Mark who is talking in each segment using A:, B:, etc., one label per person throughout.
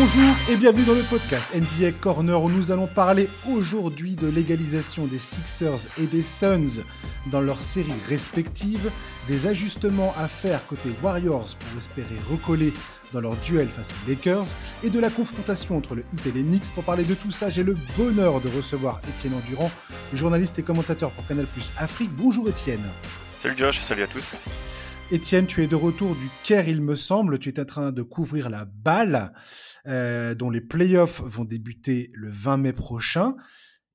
A: Bonjour et bienvenue dans le podcast NBA Corner où nous allons parler aujourd'hui de l'égalisation des Sixers et des Suns dans leurs séries respectives, des ajustements à faire côté Warriors pour espérer recoller dans leur duel face aux Lakers et de la confrontation entre le Heat et les Knicks. Pour parler de tout ça, j'ai le bonheur de recevoir Étienne Endurant, journaliste et commentateur pour Canal Plus Afrique. Bonjour Étienne.
B: Salut Josh, salut à tous.
A: Étienne, tu es de retour du Caire, il me semble. Tu es en train de couvrir la balle, euh, dont les playoffs vont débuter le 20 mai prochain.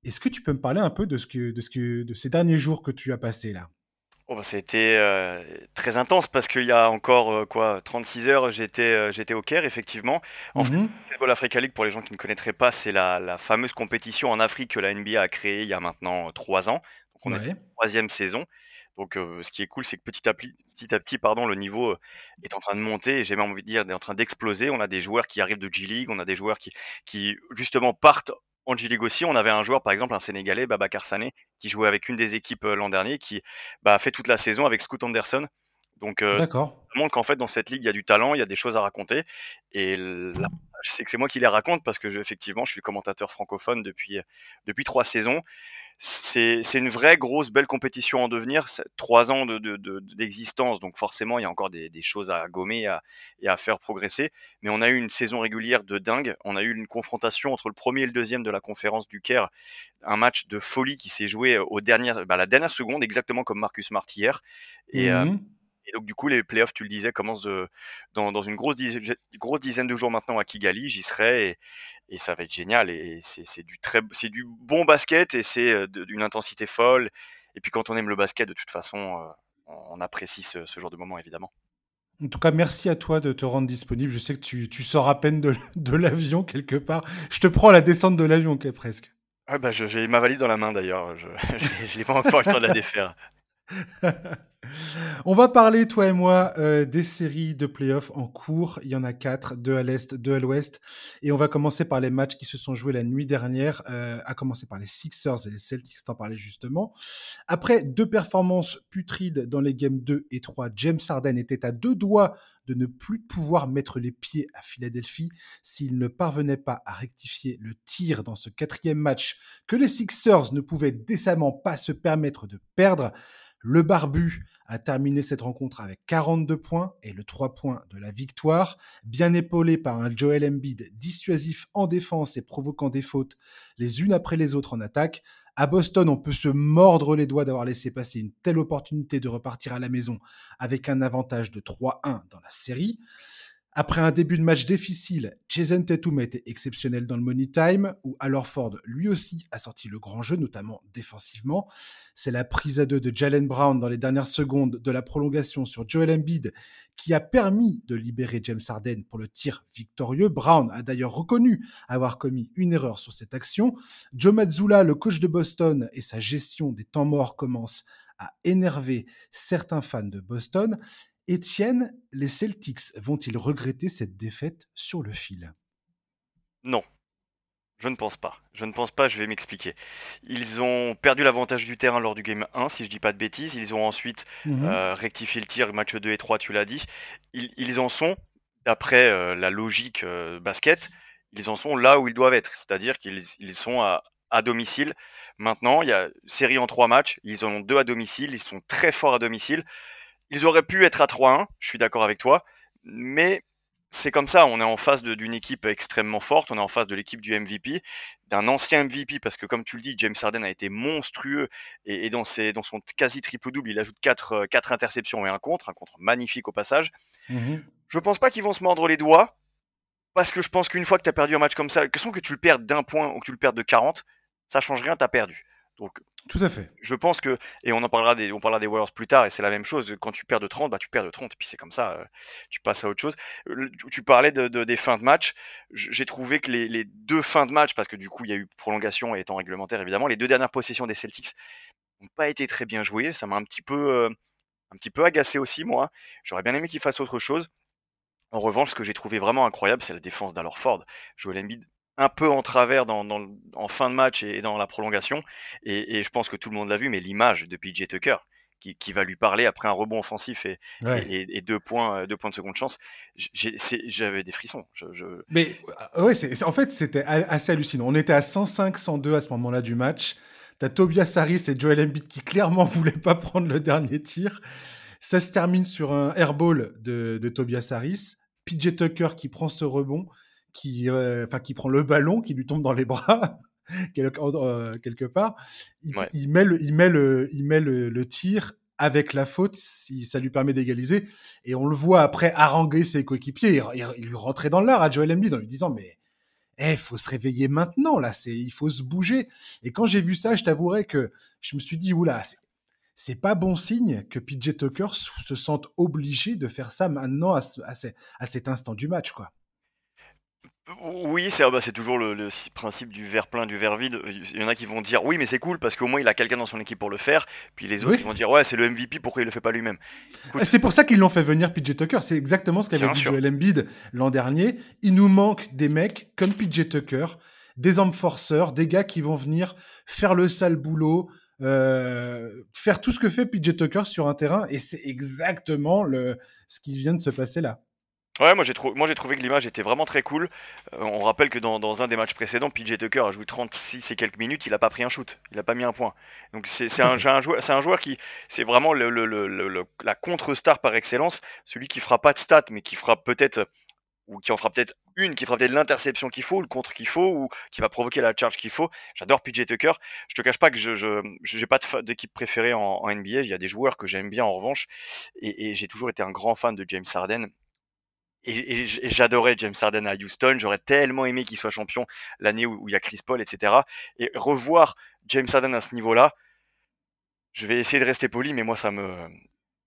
A: Est-ce que tu peux me parler un peu de, ce que, de, ce que, de ces derniers jours que tu as passés là?
B: Oh, bah, Ça a été euh, très intense parce qu'il y a encore euh, quoi 36 heures, j'étais j'étais au Caire, effectivement. En fait, le Africa League, pour les gens qui ne connaîtraient pas, c'est la, la, fameuse compétition en Afrique que la NBA a créée il y a maintenant trois ans. Donc on est en troisième saison. Donc, ce qui est cool, c'est que petit à petit, petit, à petit pardon, le niveau est en train de monter et j'ai même envie de dire, est en train d'exploser. On a des joueurs qui arrivent de G-League, on a des joueurs qui, qui justement partent en G-League aussi. On avait un joueur, par exemple, un Sénégalais, Baba Sané, qui jouait avec une des équipes l'an dernier, qui bah, a fait toute la saison avec Scoot Anderson. Donc, ça montre qu'en fait, dans cette ligue, il y a du talent, il y a des choses à raconter. Et là, je sais que c'est moi qui les raconte parce que, effectivement, je suis commentateur francophone depuis, depuis trois saisons c'est une vraie grosse belle compétition en devenir. Trois ans d'existence, de, donc forcément il y a encore des, choses à gommer et à, faire progresser. Mais on a eu une saison régulière de dingue. On a eu une confrontation entre le premier et le deuxième de la conférence du Caire, un match de folie qui s'est joué au dernier, bah, la dernière seconde, exactement comme Marcus mmh et donc, du coup, les playoffs, tu le disais, commencent de, dans, dans une grosse dizaine, grosse dizaine de jours maintenant à Kigali. J'y serai et, et, ça va être génial. Et c'est du, très, du bon basket et c'est euh, d'une intensité folle. Et puis, quand on aime le basket, de toute façon, euh, on apprécie ce, ce genre de moment, évidemment.
A: En tout cas, merci à toi de te rendre disponible. Je sais que tu, tu sors à peine de, de l'avion quelque part. Je te prends la descente de l'avion, presque.
B: Ah bah, j'ai ma valise dans la main d'ailleurs. Je n'ai pas encore le temps de la défaire.
A: On va parler, toi et moi, euh, des séries de playoffs en cours. Il y en a quatre, deux à l'est, deux à l'ouest. Et on va commencer par les matchs qui se sont joués la nuit dernière, euh, à commencer par les Sixers et les Celtics, t'en parlais justement. Après deux performances putrides dans les games 2 et 3, James Harden était à deux doigts de ne plus pouvoir mettre les pieds à Philadelphie s'il ne parvenait pas à rectifier le tir dans ce quatrième match que les Sixers ne pouvaient décemment pas se permettre de perdre. Le Barbu a terminé cette rencontre avec 42 points et le 3 points de la victoire, bien épaulé par un Joel Embiid dissuasif en défense et provoquant des fautes les unes après les autres en attaque. À Boston, on peut se mordre les doigts d'avoir laissé passer une telle opportunité de repartir à la maison avec un avantage de 3-1 dans la série. Après un début de match difficile, Jason Tatum a été exceptionnel dans le money time, où alors Ford lui aussi a sorti le grand jeu, notamment défensivement. C'est la prise à deux de Jalen Brown dans les dernières secondes de la prolongation sur Joel Embiid qui a permis de libérer James Harden pour le tir victorieux. Brown a d'ailleurs reconnu avoir commis une erreur sur cette action. Joe Mazzulla, le coach de Boston, et sa gestion des temps morts commencent à énerver certains fans de Boston. Étienne, les Celtics vont-ils regretter cette défaite sur le fil?
B: Non. Je ne pense pas. Je ne pense pas, je vais m'expliquer. Ils ont perdu l'avantage du terrain lors du game 1, si je ne dis pas de bêtises. Ils ont ensuite mmh euh, rectifié le tir, match 2 et 3, tu l'as dit. Ils, en sont, d'après euh, la logique euh, basket, ils en sont là où ils doivent être. C'est-à-dire qu'ils sont à, à, domicile. Maintenant, il y a série en 3 matchs. Ils en ont 2 à domicile. Ils sont très forts à domicile. Ils auraient pu être à 3-1, je suis d'accord avec toi, mais c'est comme ça, on est en face d'une équipe extrêmement forte, on est en face de l'équipe du MVP, d'un ancien MVP, parce que comme tu le dis, James Harden a été monstrueux, et, dans, dans, son quasi triple-double, il ajoute 4, 4, euh, interceptions et un contre, un contre magnifique au passage. Mmh je pense pas qu'ils vont se mordre les doigts, parce que je pense qu'une fois que tu as perdu un match comme ça, que que tu le perds d'un point ou que tu le perds de 40, ça change rien, tu as perdu. Donc
A: tout à fait.
B: Je pense que, et on en parlera des, on parlera des Warriors plus tard, et c'est la même chose. Quand tu perds de 30, bah, tu perds de 30, et puis c'est comme ça, euh, tu passes à autre chose. Tu parlais de, des fins de match. J'ai trouvé que les, deux fins de match, parce que du coup, il y a eu prolongation et temps réglementaire, évidemment, les deux dernières possessions des Celtics n'ont pas été très bien jouées. Ça m'a un petit peu, euh, un petit peu agacé aussi, moi. J'aurais bien aimé qu'ils fassent autre chose. En revanche, ce que j'ai trouvé vraiment incroyable, c'est la défense d'Alor Ford. Joel Embiid un peu en travers dans, en fin de match et dans la prolongation. Et, je pense que tout le monde l'a vu, mais l'image de PJ Tucker, qui, va lui parler après un rebond offensif et, et, deux, points, deux points de seconde chance. J'avais des frissons.
A: Mais ouais, en fait, c'était assez hallucinant. On était à 105-102 à ce moment-là du match. T'as Tobias Harris et Joel Embiid qui clairement voulaient pas prendre le dernier tir. Ça se termine sur un airball de, de Tobias Harris. PJ Tucker qui prend ce rebond, qui, euh, enfin, qui prend le ballon, qui lui tombe dans les bras. Euh, quelque part, il, met, le, il met, le, il met le, tir avec la faute, si ça lui permet d'égaliser. Et on le voit après haranguer ses coéquipiers. Il, lui rentrait dans l'art à Joel Embiid en lui disant Mais il eh, faut se réveiller maintenant, là, c'est, il faut se bouger. Et quand j'ai vu ça, je t'avouerai que je me suis dit, oula, c'est, pas bon signe que PJ Tucker se sente obligé de faire ça maintenant à, à cet instant du match, quoi.
B: Oui, c'est ah bah, c'est toujours le, principe du verre plein, du verre vide. Il y en a qui vont dire oui, mais c'est cool parce qu'au moins il a quelqu'un dans son équipe pour le faire. Puis les autres vont dire ouais, c'est le MVP, pourquoi il le fait pas lui-même?
A: C'est pour ça qu'ils l'ont fait venir PJ Tucker. C'est exactement ce qu'avait dit Joel Embiid l'an dernier. Il nous manque des mecs comme PJ Tucker, des hommes forceurs, des gars qui vont venir faire le sale boulot, euh, faire tout ce que fait PJ Tucker sur un terrain. Et c'est exactement le, ce qui vient de se passer là.
B: Ouais, moi j'ai trouvé que l'image était vraiment très cool. Euh, on rappelle que dans, un des matchs précédents, PJ Tucker a joué 36 et quelques minutes, il a pas pris un shoot, il a pas mis un point. Donc c'est un, joueur, un joueur qui, c'est vraiment la contre-star par excellence, celui qui fera pas de stats, mais qui fera peut-être, ou qui en fera peut-être une, qui fera peut-être l'interception qu'il faut, le contre qu'il faut, ou qui va provoquer la charge qu'il faut. J'adore PJ Tucker. Je te cache pas que je n'ai pas d'équipe préférée en, NBA. Il y a des joueurs que j'aime bien en revanche, et, et j'ai toujours été un grand fan de James Harden et, j'adorais James Harden à Houston. J'aurais tellement aimé qu'il soit champion l'année où, il y a Chris Paul, etc. Et revoir James Harden à ce niveau-là, je vais essayer de rester poli, mais moi ça me,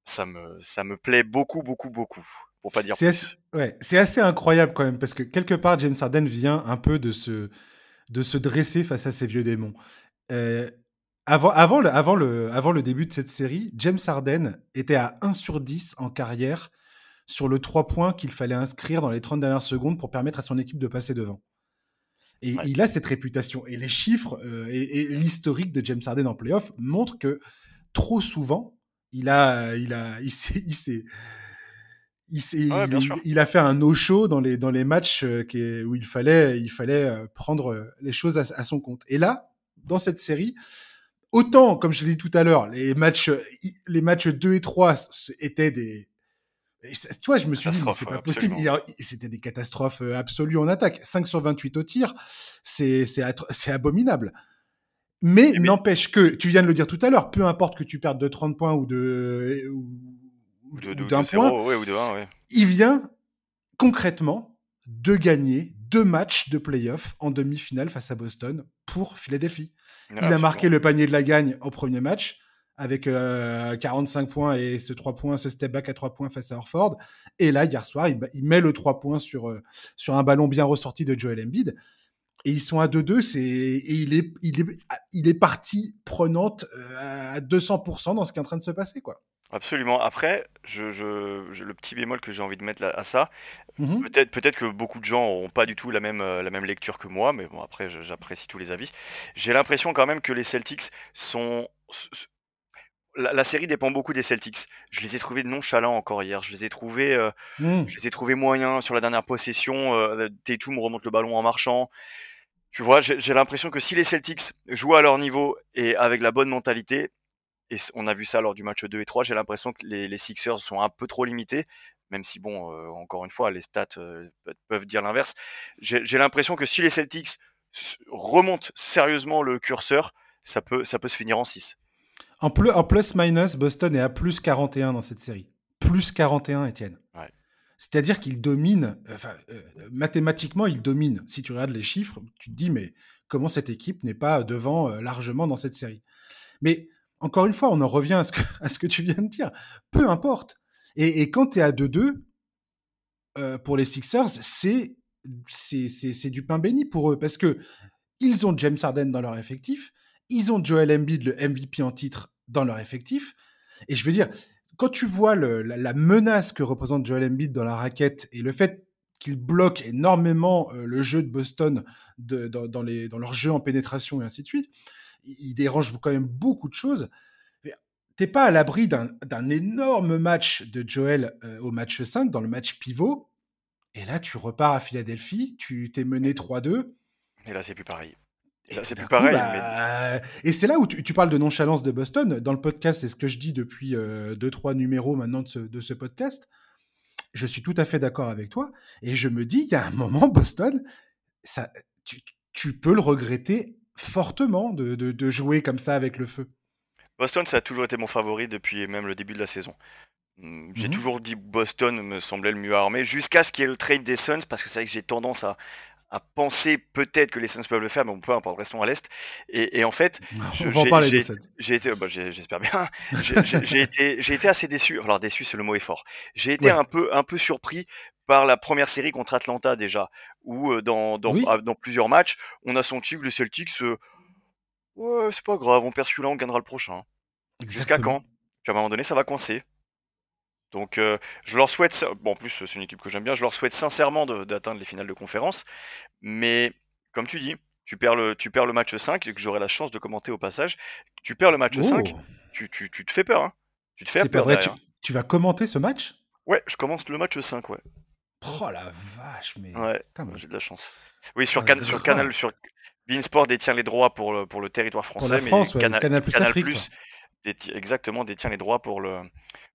B: ça me, ça me plaît beaucoup, beaucoup, beaucoup. Pour pas dire.
A: C'est assez, ouais, c'est assez incroyable quand même parce que quelque part James Harden vient un peu de se, de se dresser face à ces vieux démons. Euh, avant, avant, le, avant, le, avant le début de cette série, James Harden était à 1 sur 10 en carrière sur le 3 points qu'il fallait inscrire dans les 30 dernières secondes pour permettre à son équipe de passer devant. Et il a cette réputation. Et les chiffres euh, et, l'historique de James Harden en playoff montrent que trop souvent, il a, il a, il s'est, il s'est, il, a fait un no-show dans les, dans les matchs euh, où il fallait, il fallait euh, prendre les choses à, son compte. Et là, dans cette série, autant, comme je l'ai dit tout à l'heure, les matchs, les matchs 2 et 3 étaient des, tu vois, je me suis dit, mais c'est pas possible. C'était des catastrophes euh, absolues en attaque. 5 sur 28 au tir, c'est abominable. Mais, n'empêche que, tu viens de le dire tout à l'heure, peu importe que tu perdes de 30 points ou de ou, d'un point, il vient concrètement de gagner deux matchs de playoff en demi-finale face à Boston pour Philadelphie. il a marqué le panier de la gagne au premier match avec 45 euh, points et ce 3 points, ce step back à 3 points face à Orford. Et là, hier soir, il, met le 3 points sur, euh, sur un ballon bien ressorti de Joel Embiid. Et ils sont à 2-2, c'est, et il est, il, est, il est partie prenante euh, à 200% dans ce qui est en train de se passer, quoi.
B: Absolument. Après, je, le petit bémol que j'ai envie de mettre à ça, mmh peut-être peut-être que beaucoup de gens n'auront pas du tout la même, la même lecture que moi, mais bon, après, j'apprécie tous les avis. J'ai l'impression quand même que les Celtics sont, la, série dépend beaucoup des Celtics. Je les ai trouvés nonchalants encore hier. Je les ai trouvés, euh, mmh. je les ai trouvés moyens sur la dernière possession. Euh, Tatum remonte le ballon en marchant. Tu vois, j'ai l'impression que si les Celtics jouent à leur niveau et avec la bonne mentalité, et on a vu ça lors du match 2 et 3, j'ai l'impression que les, Sixers sont un peu trop limités, même si, bon, euh, encore une fois, les stats peuvent dire l'inverse. J'ai l'impression que si les Celtics remontent sérieusement le curseur, ça peut, ça peut se finir en 6.
A: En, plus, en plus-minus, Boston est à plus 41 dans cette série. Plus 41, Étienne. C'est-à-dire qu'il domine, enfin, euh, mathématiquement, il domine. Si tu regardes les chiffres, tu te dis, mais comment cette équipe n'est pas devant euh, largement dans cette série? Mais encore une fois, on en revient à ce que, à ce que tu viens de dire. Peu importe. Et, quand tu es à 2-2, euh, pour les Sixers, c'est, c'est, du pain béni pour eux. Parce que ils ont James Harden dans leur effectif. Ils ont Joel Embiid, le MVP en titre, dans leur effectif. Et je veux dire, quand tu vois la, menace que représente Joel Embiid dans la raquette et le fait qu'il bloque énormément euh, le jeu de Boston dans, les, dans leur jeu en pénétration et ainsi de suite, il, dérange quand même beaucoup de choses. t'es pas à l'abri d'un énorme match de Joel euh, au match 5, dans le match pivot. Et là, tu repars à Philadelphie, tu t'es mené 3-2.
B: Et là, c'est plus pareil. Et, là, c'est plus pareil.
A: Bah, et c'est là où tu, parles de nonchalance de Boston. Dans le podcast, c'est ce que je dis depuis 2-3 euh, numéros maintenant de ce, de ce, podcast. Je suis tout à fait d'accord avec toi. Et je me dis, il y a un moment, Boston, ça, tu, tu peux le regretter fortement de, de, de jouer comme ça avec le feu.
B: Boston, ça a toujours été mon favori depuis même le début de la saison. Mmh, j'ai mmh toujours dit Boston me semblait le mieux armé, jusqu'à ce qu'il y ait le trade des Suns, parce que c'est vrai que j'ai tendance à, à penser peut-être que les Suns peuvent le faire, mais on peut importe, restons à l'Est. Et, et, en fait, j'ai été, bah, j'espère bien, j'ai été, été assez déçu. Alors déçu, c'est le mot est fort. J'ai été un peu, un peu surpris par la première série contre Atlanta déjà, où euh, dans, dans, ah, dans plusieurs matchs, on a senti que les Celtics euh, Ouais, c'est pas grave, on perd celui-là, on gagnera le prochain. Jusqu'à quand? Puis à un moment donné, ça va coincer. Donc euh, je leur souhaite, bon en plus c'est une équipe que j'aime bien, je leur souhaite sincèrement d'atteindre les finales de conférence, mais comme tu dis, tu perds le, tu perds le match 5, et que j'aurai la chance de commenter au passage, tu perds le match 5, tu, tu, tu, te fais peur. Hein. Tu te fais peur. Vrai,
A: tu, vas commenter ce match?
B: Ouais, je commence le match 5, ouais.
A: Oh la vache, mais.
B: Ouais, j'ai de la chance. Oui, sur, sur Canal, sur, Beansport détient les droits pour le, pour le territoire français,
A: pour la France, mais Canal, Plus,
B: Afrique, exactement détient les droits pour le,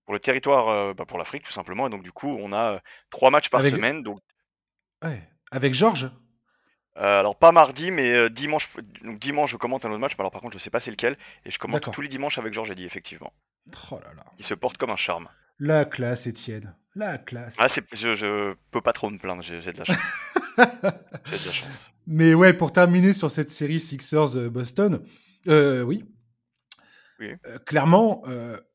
B: pour le territoire, euh, bah, pour l'Afrique tout simplement. Et donc du coup, on a euh, trois matchs par semaine. Donc...
A: Ouais. Avec Georges?
B: Euh, alors pas mardi, mais dimanche. Donc dimanche, je commente un autre match. Mais alors par contre, je sais pas c'est lequel. Et je commente tous les dimanches avec Georges dit effectivement.
A: Oh là là.
B: Il se porte comme un charme.
A: La classe, Étienne. La classe.
B: Ah, je, je peux pas trop me plaindre. J'ai de la chance. j'ai de
A: la chance. Mais ouais, pour terminer sur cette série Sixers Boston, euh, oui. Euh, clairement,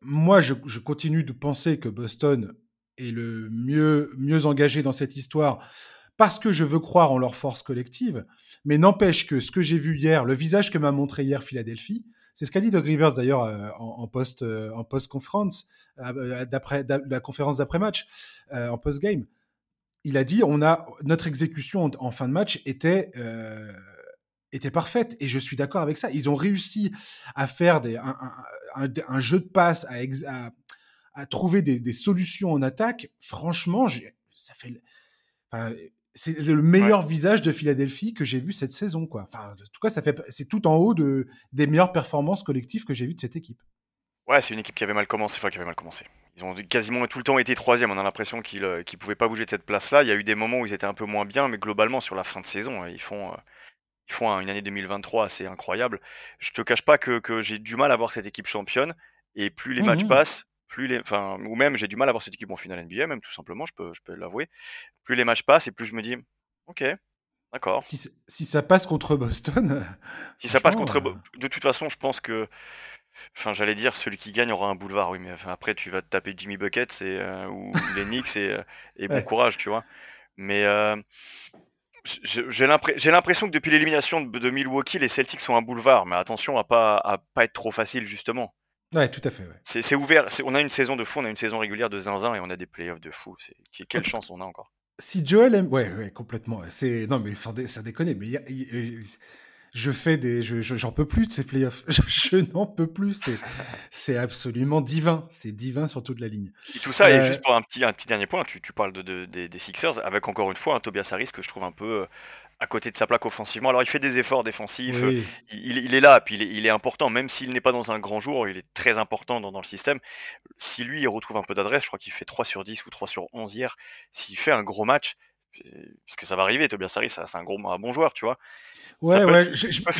A: moi, je, continue de penser que Boston est le mieux, mieux engagé dans cette histoire parce que je veux croire en leur force collective. Mais n'empêche que ce que j'ai vu hier, le visage que m'a montré hier Philadelphie, c'est ce qu'a dit Doug Rivers d'ailleurs en, post en post conférence la conférence d'après match en post game il a dit on a notre exécution en, fin de match était euh, était parfaite et je suis d'accord avec ça. Ils ont réussi à faire des, un, jeu de passe, à, à, trouver des, solutions en attaque. Franchement, ça fait c'est le meilleur visage de Philadelphie que j'ai vu cette saison quoi. Enfin, en tout cas, ça fait c'est tout en haut de des meilleures performances collectives que j'ai vues de cette équipe.
B: Ouais, c'est une équipe qui avait mal commencé, enfin qui avait mal commencé. Ils ont quasiment tout le temps été troisième. On a l'impression qu'ils ne euh, pouvaient pas bouger de cette place-là. Il y a eu des moments où ils étaient un peu moins bien, mais globalement sur la fin de saison, euh, ils font, euh, ils font une année 2023 assez incroyable. Je te cache pas que, j'ai du mal à voir cette équipe championne. Et plus les matchs mmh passent, plus les, enfin, ou même j'ai du mal à voir cette équipe en finale NBA, même tout simplement, je peux, je peux l'avouer. Plus les matchs passent et plus je me dis, ok, d'accord.
A: Si, si ça passe contre Boston,
B: si ça passe contre, de toute façon, je pense que Enfin, j'allais dire, celui qui gagne aura un boulevard, oui, mais après, tu vas te taper Jimmy Bucket euh, ou les Knicks et, euh, bon courage, tu vois. Mais euh, j'ai l'impression que depuis l'élimination de, Milwaukee, les Celtics sont un boulevard, mais attention à pas, à pas être trop facile, justement.
A: Ouais, tout à fait.
B: C'est ouvert, on a une saison de fou, on a une saison régulière de zinzin et on a des playoffs de fou. Quelle chance on a encore.
A: Si Joel aime. Ouais, ouais, complètement. Non, mais sans, ça déconne, mais je fais des, j'en peux plus de ces playoffs. Je, n'en peux plus. C'est, c'est absolument divin. C'est divin sur toute la ligne.
B: Et tout ça, et euh, juste pour un petit, un petit dernier point, tu, tu parles de, des Sixers avec encore une fois un Tobias Harris que je trouve un peu euh, à côté de sa plaque offensivement. Alors il fait des efforts défensifs, il, il, est là, puis il est, important, même s'il n'est pas dans un grand jour, il est très important dans, dans le système. Si lui, il retrouve un peu d'adresse, je crois qu'il fait 3 sur 10 ou 3 sur 11 hier, s'il fait un gros match, parce que ça va arriver, Tobias Harris, c'est un, gros, un bon joueur, tu vois.
A: Ouais, ouais, je, je, pas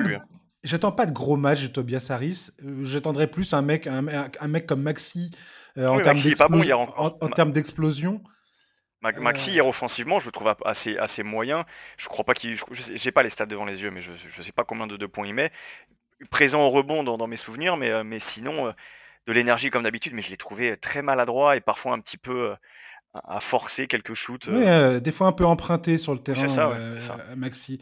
A: de, J'attends pas de gros match de Tobias Harris. Euh, j'attendrai plus un mec, un, un mec comme Maxi euh, en, termes en, d'explosion.
B: Maxi, euh. hier offensivement, je le trouve assez, assez moyen. Je crois pas qu'il. J'ai pas les stats devant les yeux, mais je, je sais pas combien de, points il met. Présent au rebond dans, dans mes souvenirs, mais, mais sinon, de l'énergie comme d'habitude, mais je l'ai trouvé très maladroit et parfois un petit peu à forcer quelques shoots.
A: Oui, euh. Euh, des fois un peu emprunté sur le terrain, ça, euh, Maxi.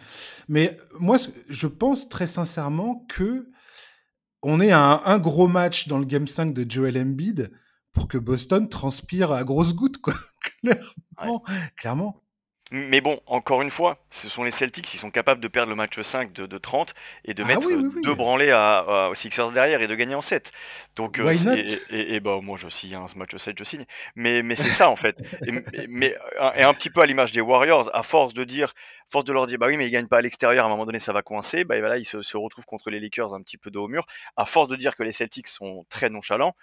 A: Mais moi, je pense très sincèrement que on est à un, gros match dans le Game 5 de Joel Embiid pour que Boston transpire à grosses gouttes, quoi. clairement. clairement.
B: Mais bon, encore une fois, ce sont les Celtics, ils sont capables de perdre le match 5 de, 30 et de ah mettre deux branlés à, aux Sixers derrière et de gagner en 7. Donc, euh, et, et, bah, moi je signe hein, ce match 7, je signe. Mais, mais c'est ça en fait. Et, mais, et un petit peu à l'image des Warriors, à force de dire, force de leur dire, bah oui, mais ils gagnent pas à l'extérieur, à un moment donné ça va coincer, bah voilà, ils se, se retrouvent contre les Lakers un petit peu de haut mur. À force de dire que les Celtics sont très nonchalants,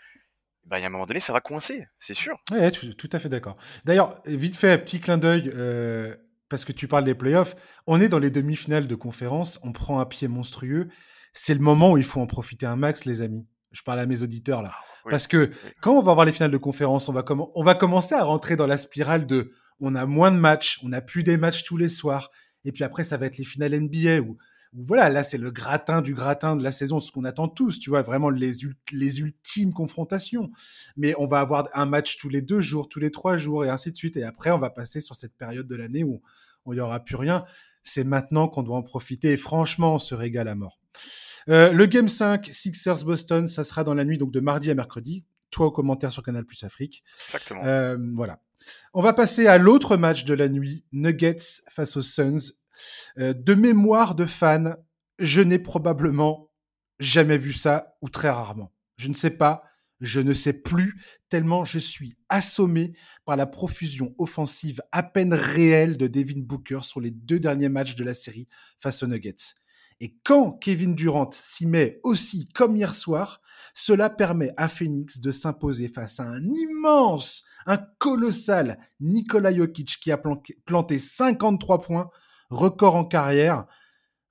B: bah, il y a un moment donné, ça va coincer, c'est sûr.
A: Oui, tout, tout, à fait d'accord. D'ailleurs, vite fait, petit clin d'œil, euh, parce que tu parles des playoffs, on est dans les demi-finales de conférence, on prend un pied monstrueux. C'est le moment où il faut en profiter un max, les amis. Je parle à mes auditeurs là. Ah, parce que quand on va voir les finales de conférence, on va, on va commencer à rentrer dans la spirale de on a moins de matchs, on n'a plus des matchs tous les soirs. Et puis après, ça va être les finales NBA où voilà, là c'est le gratin du gratin de la saison, ce qu'on attend tous, tu vois, vraiment les, les ultimes confrontations. Mais on va avoir un match tous les deux jours, tous les trois jours, et ainsi de suite. Et après, on va passer sur cette période de l'année où il n'y aura plus rien. C'est maintenant qu'on doit en profiter, et franchement, on se régale à mort. Euh, le Game 5, Sixers Boston, ça sera dans la nuit donc de mardi à mercredi. Toi au commentaire sur Canal Plus Afrique.
B: Exactement.
A: Euh, voilà. On va passer à l'autre match de la nuit, Nuggets face aux Suns. Euh, de mémoire de fan, je n'ai probablement jamais vu ça ou très rarement. Je ne sais pas, je ne sais plus, tellement je suis assommé par la profusion offensive à peine réelle de Devin Booker sur les deux derniers matchs de la série face aux Nuggets. Et quand Kevin Durant s'y met aussi comme hier soir, cela permet à Phoenix de s'imposer face à un immense, un colossal Nikola Jokic qui a planté 53 points record en carrière.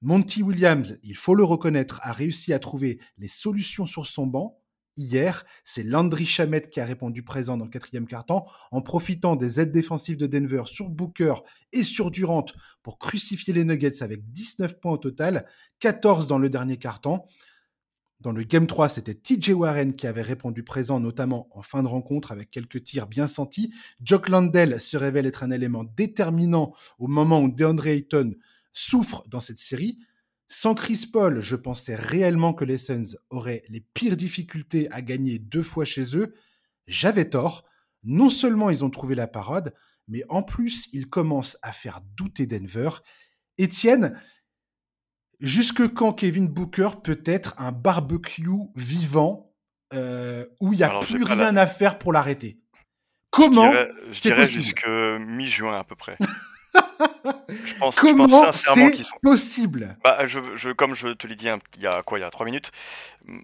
A: Monty Williams, il faut le reconnaître, a réussi à trouver les solutions sur son banc. Hier, c'est Landry Chamet qui a répondu présent dans le quatrième quart-temps en profitant des aides défensives de Denver sur Booker et sur Durant pour crucifier les Nuggets avec 19 points au total, 14 dans le dernier quart-temps. Dans le Game 3, c'était TJ Warren qui avait répondu présent, notamment en fin de rencontre avec quelques tirs bien sentis. Jock Landell se révèle être un élément déterminant au moment où DeAndre Ayton souffre dans cette série. Sans Chris Paul, je pensais réellement que les Suns auraient les pires difficultés à gagner deux fois chez eux. J'avais tort. Non seulement ils ont trouvé la parade, mais en plus ils commencent à faire douter Denver. Étienne, Jusque quand Kevin Booker peut être un barbecue vivant euh, où il n'y a plus rien à faire pour l'arrêter? Comment c'est possible?
B: jusque mi-juin à peu près.
A: je pense, Comment c'est possible?
B: Bah, je, Comme je te l'ai dit il y a quoi Il y a trois minutes.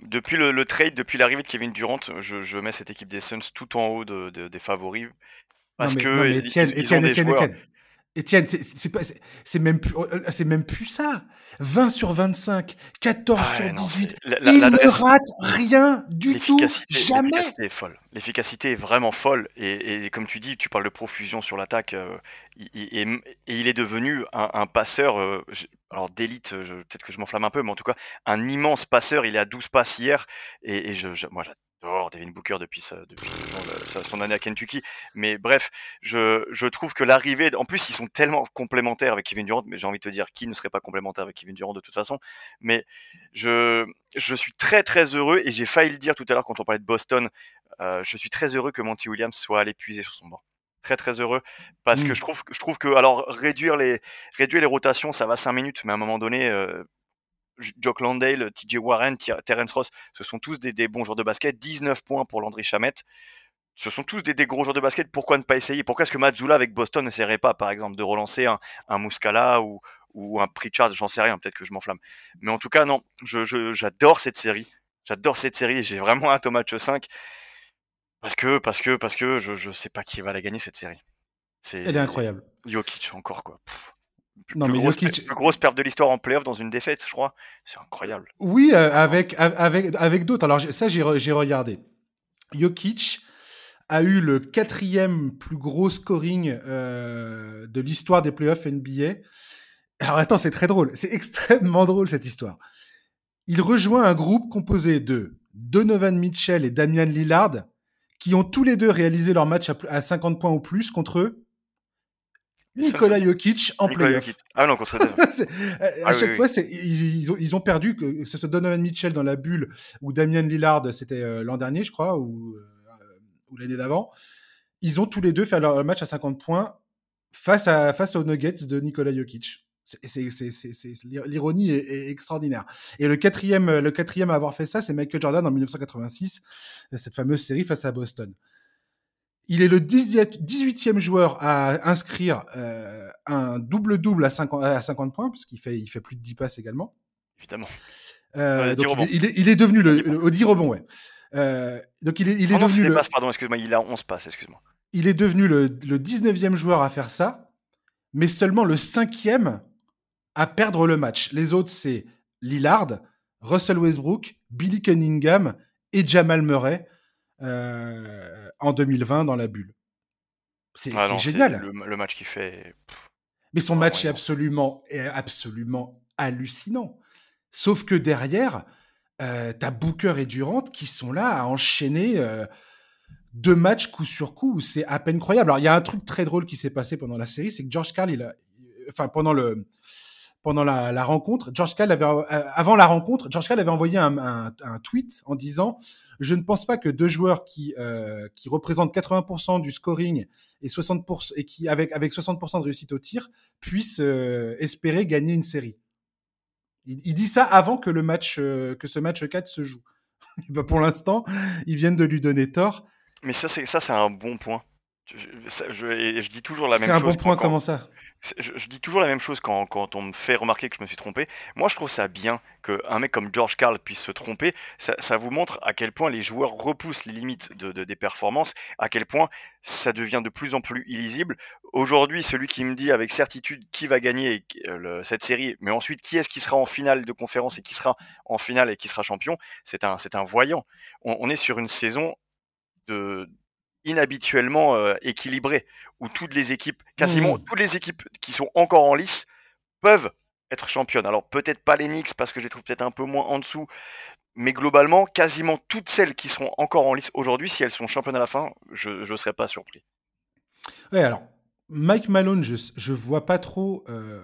B: Depuis le, trade, depuis l'arrivée de Kevin Durant, je, mets cette équipe des Suns tout en haut des favoris.
A: Parce que non mais Etienne, Etienne, Etienne, Etienne, c'est même, plus, euh, c'est même plus ça. 20 sur 25, 14 ah sur 18. il ne rate rien du tout, jamais.
B: L'efficacité est folle. L'efficacité est vraiment folle. Et, comme tu dis, tu parles de profusion sur l'attaque. Euh, et, il est devenu un, passeur, euh, alors d'élite, peut-être que je m'enflamme un peu, mais en tout cas, un immense passeur. Il est à 12 passes hier. Et, je, je, moi, j'adore Devin Booker depuis, son année à Kentucky. Mais bref, je, trouve que l'arrivée, en plus, ils sont tellement complémentaires avec Kevin Durant, mais j'ai envie de te dire qui ne serait pas complémentaire avec Kevin Durant de toute façon? Mais je, je suis très très heureux et j'ai failli le dire tout à l'heure quand on parlait de Boston. Euh, je suis très heureux que Monty Williams soit allé puiser sur son banc très très heureux parce que mmh. je trouve je trouve que alors réduire les réduire les rotations ça va 5 minutes mais à un moment donné euh, Jock Landale, TJ Warren, Terence Ross, ce sont tous des, bons joueurs de basket. 19 points pour Landry Chamette. Ce sont tous des, gros joueurs de basket. Pourquoi ne pas essayer? Pourquoi est-ce que Mazzula avec Boston n'essaierait pas, par exemple, de relancer un, un Muscala ou, ou un Pritchard? J'en sais rien, peut-être que je m'enflamme. Mais en tout cas, non, j'adore cette série. J'adore cette série et j'ai vraiment hâte au match 5. Parce que, parce que, parce que je ne sais pas qui va la gagner cette série.
A: Elle est incroyable.
B: Jokic encore, quoi non, mais grosse, Jokic... plus grosse perte de l'histoire en playoff dans une défaite, je crois. C'est incroyable.
A: Oui, euh, avec, avec, avec d'autres. Alors, ça, j'ai regardé. Jokic a eu le quatrième plus gros scoring euh, de l'histoire des playoffs NBA. Alors, attends, c'est très drôle. C'est extrêmement drôle, cette histoire. Il rejoint un groupe composé de Donovan Mitchell et Damian Lillard, qui ont tous les deux réalisé leur match à 50 points ou plus contre eux Nikola Jokic en playoff.
B: Ah non, contre
A: euh, À ah chaque fois, ils, ont, ils ont perdu, que ce soit Donovan Mitchell dans la bulle ou Damian Lillard, c'était euh, l'an dernier, je crois, ou, euh, ou l'année d'avant. Ils ont tous les deux fait leur match à 50 points face, à, face aux Nuggets de Nikola Jokic. L'ironie est, extraordinaire. Et le quatrième, le quatrième à avoir fait ça, c'est Michael Jordan en 1986, cette fameuse série face à Boston. Il est le 18e joueur à inscrire euh, un double-double à 50, à 50 points, parce qu'il fait, il fait plus de 10 passes également.
B: Évidemment.
A: Euh, donc il, est, il, est, devenu le, le, au 10 rebonds, ouais. Euh, donc il est, il est devenu.
B: le, passes, pardon, excuse-moi, il a 11 passes, excuse-moi.
A: Il est devenu le, le 19e joueur à faire ça, mais seulement le cinquième à perdre le match. Les autres, c'est Lillard, Russell Westbrook, Billy Cunningham et Jamal Murray euh, en 2020 dans la bulle. C'est ah génial.
B: Le, match qu'il fait.
A: Mais son match est absolument, est absolument hallucinant. Sauf que derrière, euh, t'as Booker et Durant qui sont là à enchaîner euh, deux matchs coup sur coup. C'est à peine croyable. Alors, il y a un truc très drôle qui s'est passé pendant la série, c'est que George Carl, il a, enfin, pendant le, pendant la, rencontre, George Karl avait, euh, avant la rencontre, George Karl avait envoyé un, tweet en disant Je ne pense pas que deux joueurs qui, euh, qui représentent 80% du scoring et, 60%, et qui, avec, avec 60% de réussite au tir, puissent euh, espérer gagner une série. Il, dit ça avant que, le match, que ce match 4 se joue. Ben, pour l'instant, ils viennent de lui donner tort.
B: Mais ça, c'est, ça, c'est un bon point. Je, je, je, dis toujours la même
A: chose.
B: C'est
A: un bon point, comment ça?
B: Je, dis toujours la même chose quand, on me fait remarquer que je me suis trompé. Moi, je trouve ça bien qu'un mec comme George Carl puisse se tromper. Ça, vous montre à quel point les joueurs repoussent les limites de, de, des performances, à quel point ça devient de plus en plus illisible. Aujourd'hui, celui qui me dit avec certitude qui va gagner euh, cette série, mais ensuite qui est-ce qui sera en finale de conférence et qui sera en finale et qui sera champion, c'est un, un voyant. On est sur une saison de, inhabituellement euh, équilibré, où toutes les équipes, quasiment mmh. toutes les équipes qui sont encore en lice, peuvent être championnes. Alors peut-être pas les Knicks parce que je les trouve peut-être un peu moins en dessous, mais globalement, quasiment toutes celles qui sont encore en lice aujourd'hui, si elles sont championnes à la fin, je ne serais pas surpris.
A: Ouais, alors Mike Malone, je, je vois pas trop. Euh,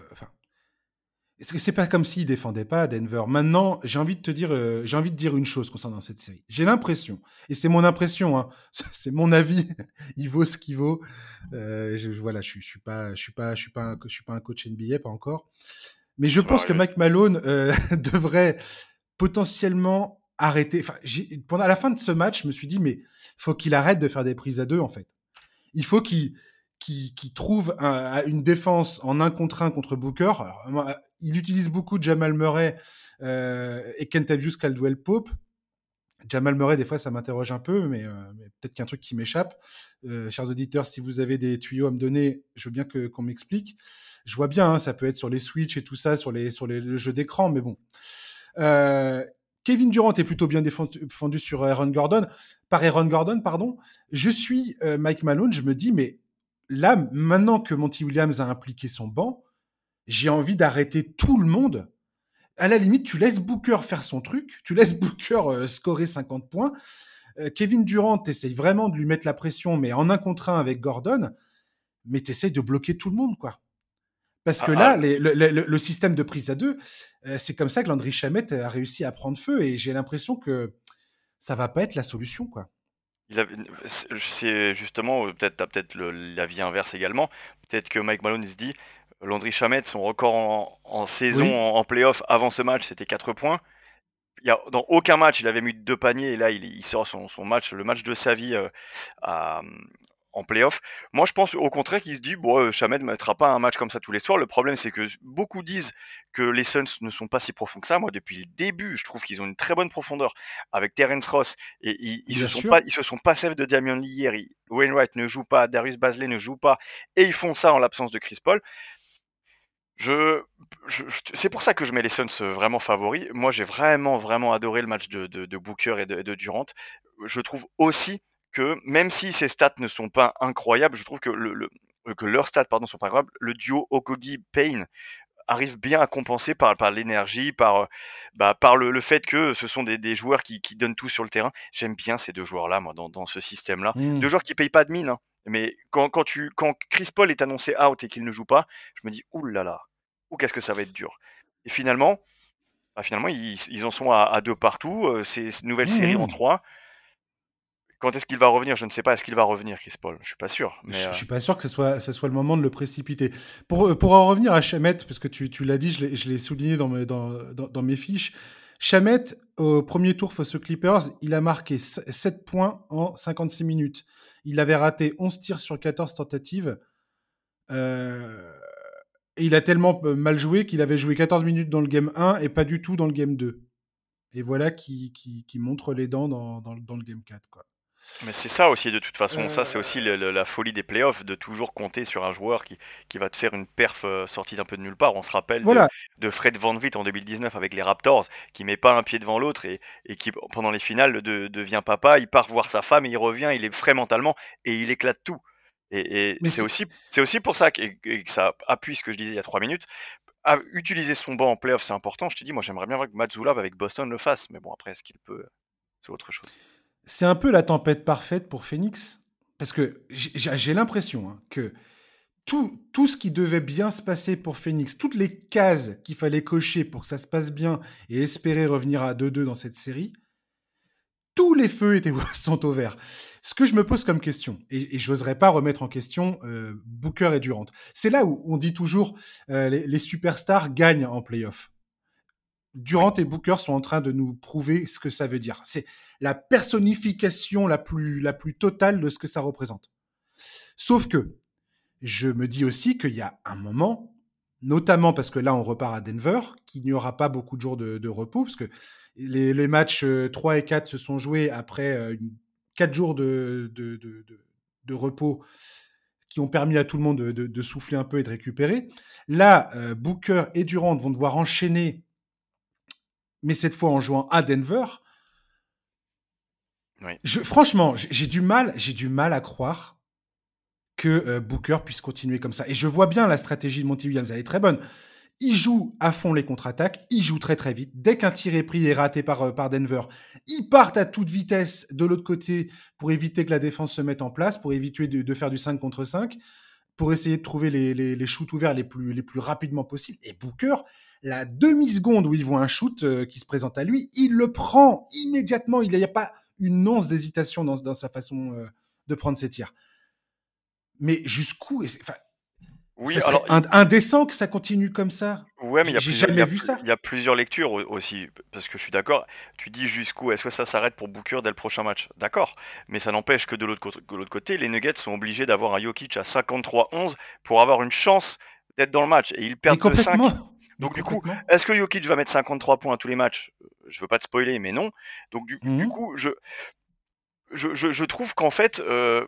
A: est-ce que c'est pas comme s'il défendait pas Denver? Maintenant, j'ai envie de te dire, euh, j'ai envie de dire une chose concernant cette série. J'ai l'impression, et c'est mon impression, hein, c'est mon avis, il vaut ce qu'il vaut. Euh, je, voilà, je, je suis pas, je suis pas, je suis pas, un, je suis pas un coach NBA, pas encore. Mais je pense que Mike Malone euh, devrait potentiellement arrêter. Enfin, pendant la fin de ce match, je me suis dit, mais faut qu'il arrête de faire des prises à deux, en fait. Il faut qu'il qui, qui trouve un, une défense en un contre un contre Booker. Alors, il utilise beaucoup Jamal Murray euh, et Kentavious Caldwell Pope. Jamal Murray, des fois, ça m'interroge un peu, mais, euh, peut-être qu'il y a un truc qui m'échappe. Euh, chers auditeurs, si vous avez des tuyaux à me donner, je veux bien que, qu'on m'explique. Je vois bien, hein, ça peut être sur les Switch et tout ça, sur, les, sur les, le jeu d'écran, mais bon. Euh, Kevin Durant est plutôt bien défendu sur Aaron Gordon, par Aaron Gordon, pardon. Je suis euh, Mike Malone, je me dis, mais là, maintenant que Monty Williams a impliqué son banc, j'ai envie d'arrêter tout le monde. À la limite, tu laisses Booker faire son truc, tu laisses Booker euh, scorer 50 points. Euh, Kevin Durant, essaye vraiment de lui mettre la pression, mais en un contre un avec Gordon, mais t'essayes de bloquer tout le monde, quoi. Parce que ah, là, ah. le, système de prise à deux, euh, c'est comme ça que Landry Chamette a réussi à prendre feu, et j'ai l'impression que ça va pas être la solution, quoi.
B: C'est justement, euh, peut-être, peut-être l'avis inverse également. Peut-être que Mike Malone se dit, Landry Chamette, son record en, saison, en, playoff avant ce match, c'était 4 points. Il y a, dans aucun match, il avait mis deux paniers et là, il, sort son, son, match, le match de sa vie euh, à, en playoff. Moi, je pense au contraire qu'il se dit bon, euh, Chamed ne mettra pas un match comme ça tous les soirs. Le problème, c'est que beaucoup disent que les Suns ne sont pas si profonds que ça. Moi, depuis le début, je trouve qu'ils ont une très bonne profondeur avec Terence Ross et ils, ils se sont pas, ils se sont pas safe de Damian Lillard. Wainwright ne joue pas, Darius Basley ne joue pas et ils font ça en l'absence de Chris Paul. Je, c'est pour ça que je mets les Suns euh, vraiment favoris. Moi, j'ai vraiment, vraiment adoré le match de, de, Booker et de, de Durant. Je trouve aussi que même si ces stats ne sont pas incroyables, je trouve que, le, que leurs stats pardon, sont pas incroyables, le duo Okogi-Payne arrive bien à compenser par, par l'énergie, par, bah, par le, fait que ce sont des, joueurs qui, donnent tout sur le terrain. J'aime bien ces deux joueurs-là, moi, dans, ce système-là. Mmh. Deux joueurs qui payent pas de mine, hein. mais quand, quand, tu, quand Chris Paul est annoncé out et qu'il ne joue pas, je me dis, oulala, là là, ou qu'est-ce que ça va être dur. Et finalement, bah, finalement ils, en sont à, deux partout, euh, c'est une nouvelle série en mmh. trois Quand est-ce qu'il va revenir? Je ne sais pas. Est-ce qu'il va revenir, Chris Paul? Je suis pas sûr. Mais
A: je, ne suis pas sûr que ce soit, ce soit le moment de le précipiter. Pour, pour en revenir à Chamet, parce que tu, tu l'as dit, je l'ai souligné dans mes, dans, dans, mes fiches. Chamet, au premier tour face aux Clippers, il a marqué 7 points en 56 minutes. Il avait raté 11 tirs sur 14 tentatives. Euh, et il a tellement euh, mal joué qu'il avait joué 14 minutes dans le game 1 et pas du tout dans le game 2. Et voilà qui, qui, qui montre les dents dans, dans, dans, le game 4. Quoi.
B: Mais c'est ça aussi, de toute façon. Ça, c'est aussi la folie des playoffs, de toujours compter sur un joueur qui, qui va te faire une perf euh, sortie d'un peu de nulle part. On se rappelle de, Fred Van Vliet en 2019 avec les Raptors, qui met pas un pied devant l'autre et, et, qui, pendant les finales, devient papa. Il part voir sa femme et il revient, il est frais mentalement et il éclate tout. Et, c'est aussi, aussi pour ça que, ça appuie ce que je disais il y a trois minutes. À utiliser son banc en playoff, c'est important. Je te dis, moi, j'aimerais bien voir que Matsula avec Boston le fasse. Mais bon, après, est-ce qu'il peut? C'est autre chose.
A: C'est un peu la tempête parfaite pour Phoenix. Parce que j'ai l'impression hein, que tout, tout ce qui devait bien se passer pour Phoenix, toutes les cases qu'il fallait cocher pour que ça se passe bien et espérer revenir à 2-2 dans cette série, tous les feux étaient, sont au vert. Ce que je me pose comme question, et, je n'oserais pas remettre en question euh, Booker et Durant, c'est là où on dit toujours euh, les, superstars gagnent en playoff. Durant et Booker sont en train de nous prouver ce que ça veut dire. C'est la personnification la plus, totale de ce que ça représente. Sauf que je me dis aussi qu'il y a un moment, notamment parce que là on repart à Denver, qu'il n'y aura pas beaucoup de jours de, repos, parce que les, matchs 3 euh, et 4 se sont joués après une quatre jours de, de, repos qui ont permis à tout le monde de, souffler un peu et de récupérer. Là, euh, Booker et Durant vont devoir enchaîner, mais cette fois en jouant à Denver. Je, franchement, j'ai du mal, j'ai du mal à croire que euh, Booker puisse continuer comme ça. Et je vois bien la stratégie de Monty Williams, elle est très bonne. Il joue à fond les contre-attaques, il joue très très vite. Dès qu'un tir est pris et raté par, euh, par Denver, ils partent à toute vitesse de l'autre côté pour éviter que la défense se mette en place, pour éviter de, faire du 5 contre 5, pour essayer de trouver les, les, shoots ouverts les plus, les plus rapidement possible. Et Booker, la demi-seconde où il voit un shoot euh, qui se présente à lui, il le prend immédiatement. Il n'y a pas une once d'hésitation dans, dans, sa façon euh, de prendre ses tirs. Mais jusqu'où oui, alors indécent que ça continue comme ça?
B: Ouais, mais y a jamais vu ça. Il y a plusieurs lectures aussi, parce que je suis d'accord. Tu dis jusqu'où Est-ce que ça s'arrête pour Booker dès le prochain match? D'accord, mais ça n'empêche que de l'autre côté, les Nuggets sont obligés d'avoir un Jokic à 53-11 pour avoir une chance d'être dans le match, et ils perdent de 5. Donc du coup, est-ce que Jokic va mettre 53 points à tous les matchs? Je veux pas te spoiler, mais non. Donc du, mmh coup, je, je, trouve qu'en fait, euh,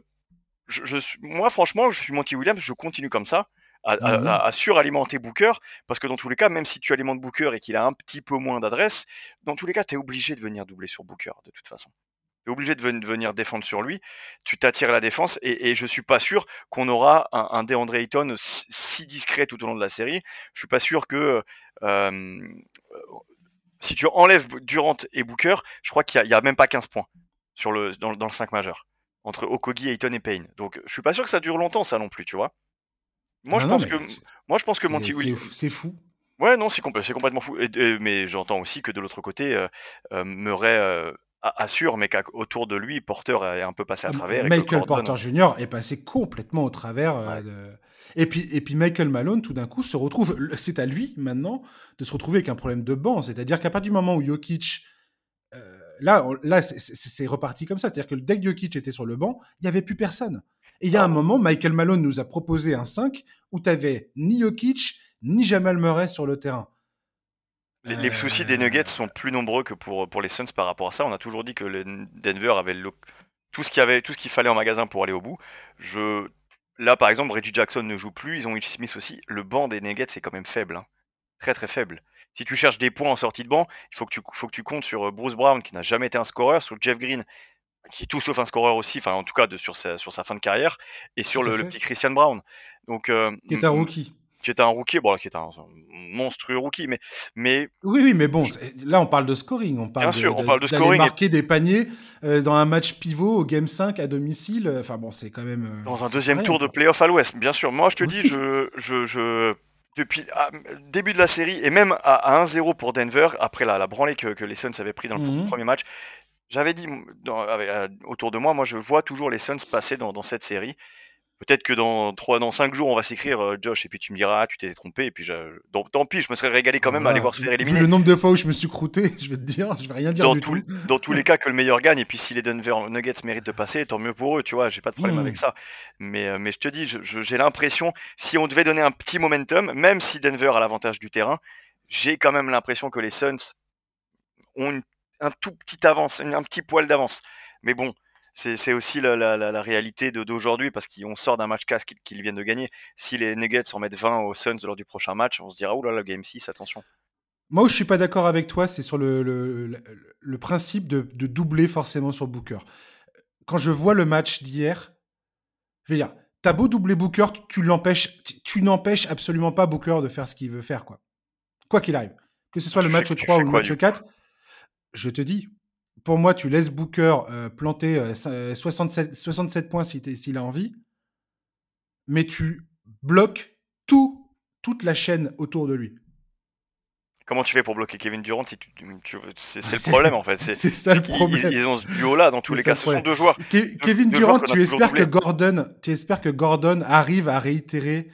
B: je, moi franchement, je suis Monty Williams, je continue comme ça. Mmh à, suralimenter Booker, parce que dans tous les cas, même si tu alimentes Booker et qu'il a un petit peu moins d'adresse, dans tous les cas, tu es obligé de venir doubler sur Booker, de toute façon. Tu es obligé de venir défendre sur lui, tu t'attires la défense, et, et, je suis pas sûr qu'on aura un, un DeAndre Ayton si discret tout au long de la série. Je suis pas sûr que si tu enlèves Durant et Booker, je crois qu'il n'y a, même pas 15 points sur le, dans, dans le 5 majeur entre Okogi, Ayton et Payne. Donc je suis pas sûr que ça dure longtemps ça non plus, tu vois. Moi, je pense que, moi, je pense que Monty
A: Williams. C'est fou.
B: Ouais, non, c'est complètement fou. mais j'entends aussi que de l'autre côté, euh, euh Murray euh, assure, mais qu'autour de lui, Porter est un peu passé à ah, travers.
A: Michael Porter Jr. est passé complètement au travers. Euh, de... et, puis, et puis Michael Malone, tout d'un coup, se retrouve. C'est à lui maintenant de se retrouver avec un problème de banc. C'est-à-dire qu'à partir du moment où Jokic. là, là c'est reparti comme ça. C'est-à-dire que dès que Jokic était sur le banc, il n'y avait plus personne. Et il y a un moment, Michael Malone nous a proposé un 5 où tu avais ni Jokic, ni Jamal Murray sur le terrain.
B: Les, soucis des Nuggets sont plus nombreux que pour, pour les Suns par rapport à ça. On a toujours dit que le Denver avait tout ce qu'il avait, tout ce qu'il fallait en magasin pour aller au bout. Je, là, par exemple, Reggie Jackson ne joue plus. Ils ont Will Smith aussi. Le banc des Nuggets c'est quand même faible, hein. très très faible. Si tu cherches des points en sortie de banc, il faut que tu, faut que tu comptes sur Bruce Brown qui n'a jamais été un scoreur, sur Jeff Green qui est tout sauf un scoreur aussi, enfin en tout cas de, sur, sa, sur sa fin de carrière, et sur le, petit Christian Brown. Donc,
A: euh, qui est un rookie.
B: Qui est un rookie, bon, qui est un, monstrueux rookie, mais, mais.
A: Oui, oui, mais bon, là on parle de scoring, on parle Bien de, sûr, on parle de scoring. marquer des paniers euh, dans un match pivot au Game 5 à domicile, euh, enfin bon, c'est quand même.
B: dans un deuxième tour de playoff à l'ouest, bien sûr. Moi je te dis, je, je, je depuis ah, début de la série et même à, 1-0 pour Denver, après la, la branlée que, que les Suns avaient pris dans le mhm. premier match, J'avais dit euh, autour de moi, moi je vois toujours les Suns passer dans, dans cette série. Peut-être que dans trois, dans cinq jours, on va s'écrire euh, Josh, et puis tu me diras, ah, tu t'es trompé, et puis je... donc, tant pis, je me serais régalé quand même à aller voir se faire éliminer.
A: Vu le nombre de fois où je me suis croûté, je vais te dire, je vais rien dire
B: dans
A: du tout.
B: Dans tous les cas, que le meilleur gagne, et puis si les Denver Nuggets méritent de passer, tant mieux pour eux, tu vois, j'ai pas de problème avec hmm. ça. Mais, euh, mais je te dis, j'ai l'impression, si on devait donner un petit momentum, même si Denver a l'avantage du terrain, j'ai quand même l'impression que les Suns ont un tout petit avance, un petit poil d'avance. Mais bon, c'est aussi la, réalité d'aujourd'hui parce qu'on sort d'un match casse qu'ils viennent de gagner. Si les Nuggets en mettent 20 aux Suns lors du prochain match, on se dira, oulala, là game 6, attention.
A: Moi où je suis pas d'accord avec toi, c'est sur le, le, principe de, doubler forcément sur Booker. Quand je vois le match d'hier, je veux dire, t'as beau doubler Booker, tu, l'empêches, tu n'empêches absolument pas Booker de faire ce qu'il veut faire, quoi. Quoi qu'il arrive. Que ce soit le match 3 ou le match 4, je te dis, pour moi, tu laisses Booker euh, planter 67, euh, 67 points s'il a envie, mais tu bloques tout, toute la chaîne autour de lui.
B: Comment tu fais pour bloquer Kevin Durant C'est le problème en fait.
A: C'est ça le problème.
B: Ils, ont ce duo-là dans tous les cas. Ce sont deux joueurs.
A: Kevin Durant, tu, espères que Gordon, tu espères que Gordon arrive à réitérer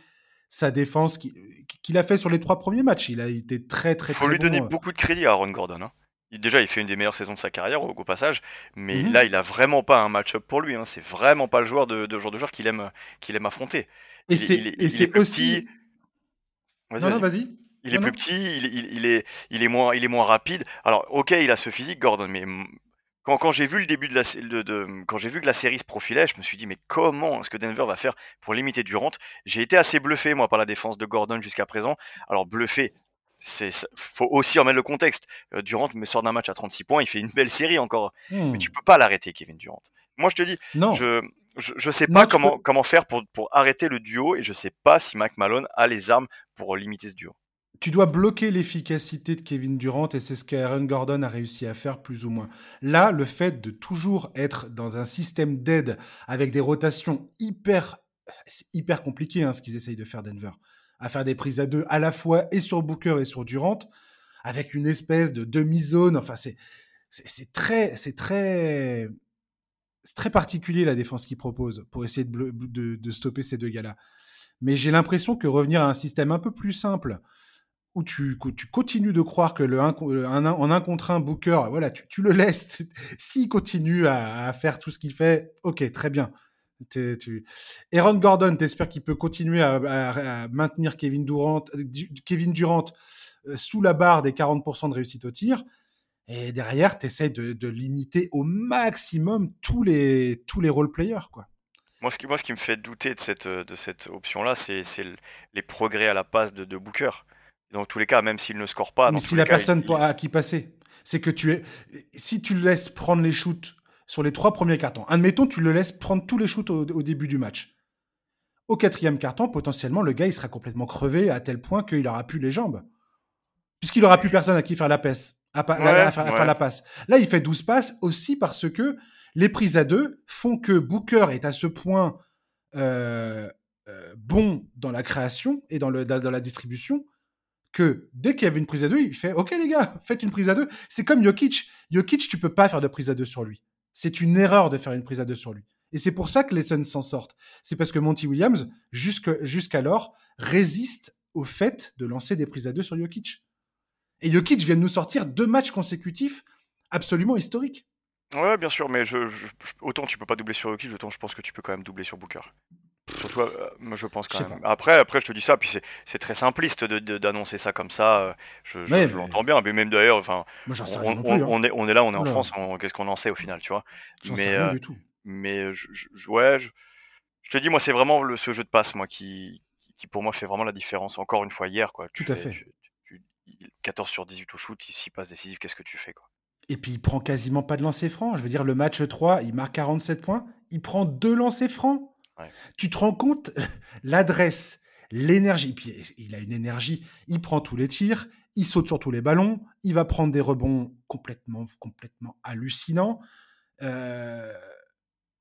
A: sa défense qu'il a fait sur les trois premiers matchs. Il a été très très. Il
B: faut lui donner
A: euh.
B: beaucoup de crédit à Aaron Gordon. Hein déjà, il fait une des meilleures saisons de sa carrière au, passage, mais mmh là, il a vraiment pas un match-up pour lui. Hein. C'est vraiment pas le joueur de, de genre de joueur qu'il aime, qu'il aime affronter.
A: Et c'est aussi.
B: Vas-y, vas-y. Il est plus petit, il, est, il, est moins, il est moins rapide. Alors, ok, il a ce physique, Gordon, mais quand, quand j'ai vu le début de la, de, quand j'ai vu que la série se profilait, je me suis dit, mais comment est-ce que Denver va faire pour limiter Durant? J'ai été assez bluffé, moi, par la défense de Gordon jusqu'à présent. Alors, bluffé, c'est faut aussi remettre le contexte. Euh, Durant me sort d'un match à 36 points, il fait une belle série encore. Mais hmm. tu peux pas l'arrêter, Kevin Durant. Moi, je te dis, non. je je, sais pas comment comment faire pour pour arrêter le duo et je sais pas si Mac Malone a les armes pour limiter ce duo.
A: Tu dois bloquer l'efficacité de Kevin Durant et c'est ce qu'Aaron Gordon a réussi à faire plus ou moins. Là, le fait de toujours être dans un système d'aide avec des rotations hyper hyper compliqué hein, ce qu'ils essayent de faire Denver à faire des prises à deux à la fois et sur Booker et sur Durant, avec une espèce de demi-zone. Enfin, c'est très c'est très très particulier la défense qu'il propose pour essayer de, stopper ces deux gars-là. Mais j'ai l'impression que revenir à un système un peu plus simple, où tu, tu continues de croire que le en un contre un Booker, voilà, tu, tu le laisses. S'il continue à, à, faire tout ce qu'il fait, ok, très bien. Tu... Aaron Gordon, t'espères qu'il peut continuer à, maintenir Kevin Durant, Kevin Durant euh, sous la barre des 40% de réussite au tir. Et derrière, tu essaies de, limiter au maximum tous les, tous les role players. Quoi.
B: Moi ce, qui, moi, ce qui me fait douter de cette, de cette option-là, c'est les progrès à la passe de, de Booker. Dans tous les cas, même s'il ne score pas.
A: Mais si la personne à qui passer, c'est que tu es. Si tu laisses prendre les shoots sur les trois premiers cartons. Admettons, tu le laisses prendre tous les shoots au, début du match. Au quatrième carton, potentiellement, le gars, il sera complètement crevé à tel point qu'il aura plus les jambes. Puisqu'il aura plus personne à qui faire la passe. À, faire, la passe. Là, il fait 12 passes aussi parce que les prises à deux font que Booker est à ce point euh, euh, bon dans la création et dans, le, dans la distribution que dès qu'il y avait une prise à deux, il fait OK les gars, faites une prise à deux. C'est comme Jokic. Jokic, tu peux pas faire de prise à deux sur lui c'est une erreur de faire une prise à deux sur lui. Et c'est pour ça que les Suns s'en sortent. C'est parce que Monty Williams, jusqu'alors, résiste au fait de lancer des prises à deux sur Jokic. Et Jokic vient de nous sortir deux matchs consécutifs absolument historiques.
B: Ouais, bien sûr, mais autant tu peux pas doubler sur Jokic, autant je pense que tu peux quand même doubler sur Booker. Surtout, euh, je pense quand même. Après, après, je te dis ça, puis c'est très simpliste d'annoncer ça comme ça. Euh, je, l'entends bien, mais même d'ailleurs, enfin, on, hein. on, est, on est là, on est en France, qu'est-ce qu'on en sait au final, tu vois
A: Mais, rien euh, du tout.
B: mais je, ouais, je, te dis, moi, c'est vraiment le, ce jeu de passe, moi, qui, qui pour moi fait vraiment la différence. Encore une fois, hier, quoi.
A: Tout à fait.
B: 14 sur 18 au shoot, s'il passe décisif, qu'est-ce que tu fais, quoi?
A: Et puis, il prend quasiment pas de lancer franc. Je veux dire, le match 3, il marque 47 points, il prend deux lancers francs. Tu te rends compte l'adresse, l'énergie. Puis il a une énergie. Il prend tous les tirs, il saute sur tous les ballons, il va prendre des rebonds complètement, complètement hallucinants. Euh,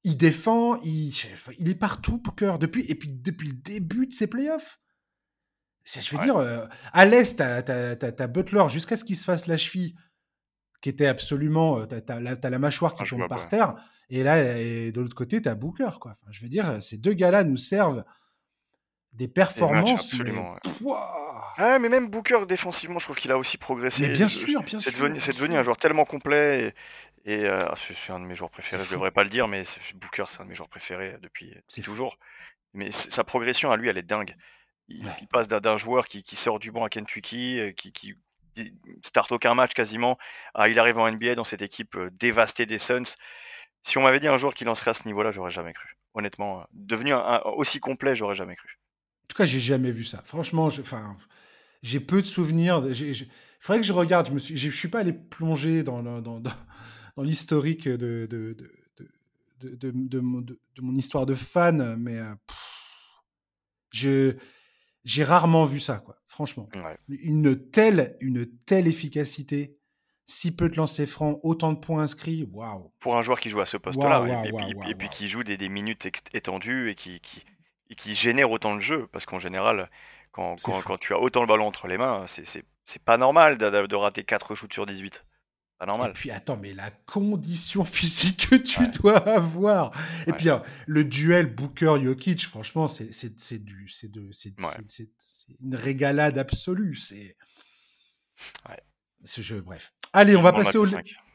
A: il défend, il, il, est partout, Booker, depuis, et puis depuis le début de ses playoffs. Je veux dire, euh, à l'Est, t'as, Butler jusqu'à ce qu'il se fasse la cheville qui était absolument. Tu as, la mâchoire qui tombe par terre. Et là, de l'autre côté, tu as Booker. Quoi. je veux dire, ces deux gars-là nous servent des performances. absolument.
B: Mais... mais même Booker, défensivement, je trouve qu'il a aussi progressé.
A: Mais bien sûr, bien
B: sûr.
A: C'est
B: devenu, un joueur tellement complet. Et, euh, c'est un de mes joueurs préférés. Je devrais pas le dire, mais Booker, c'est un de mes joueurs préférés depuis, toujours. Mais sa progression à lui, elle est dingue. Il, passe d'un joueur qui, sort du banc à Kentucky, euh, qui, qui start aucun match quasiment, à il arrive en NBA dans cette équipe euh, dévastée des Suns. Si on m'avait dit un jour qu'il en serait à ce niveau-là, j'aurais jamais cru. Honnêtement, devenu aussi complet, j'aurais jamais cru.
A: En tout cas, j'ai jamais vu ça. Franchement, j'ai peu de souvenirs. Il faudrait que je regarde. Je ne suis, suis pas allé plonger dans, l'historique de, mon histoire de fan, mais euh, je j'ai rarement vu ça, quoi. Franchement, une telle une telle efficacité, si peu de lancers francs, autant de points inscrits, waouh.
B: Pour un joueur qui joue à ce poste-là, et, puis, qui joue des, des minutes étendues et qui, qui et qui génère autant de jeu. Parce qu'en général, quand, quand, tu as autant le ballon entre les mains, c'est pas normal de, de, rater 4 shoots sur 18. Pas normal.
A: Et puis attends, mais la condition physique que tu dois avoir. Et puis hein, le duel Booker-Jokic, franchement, c'est du, c'est une régalade absolue. C'est ce jeu, bref. Allez, on va passer au.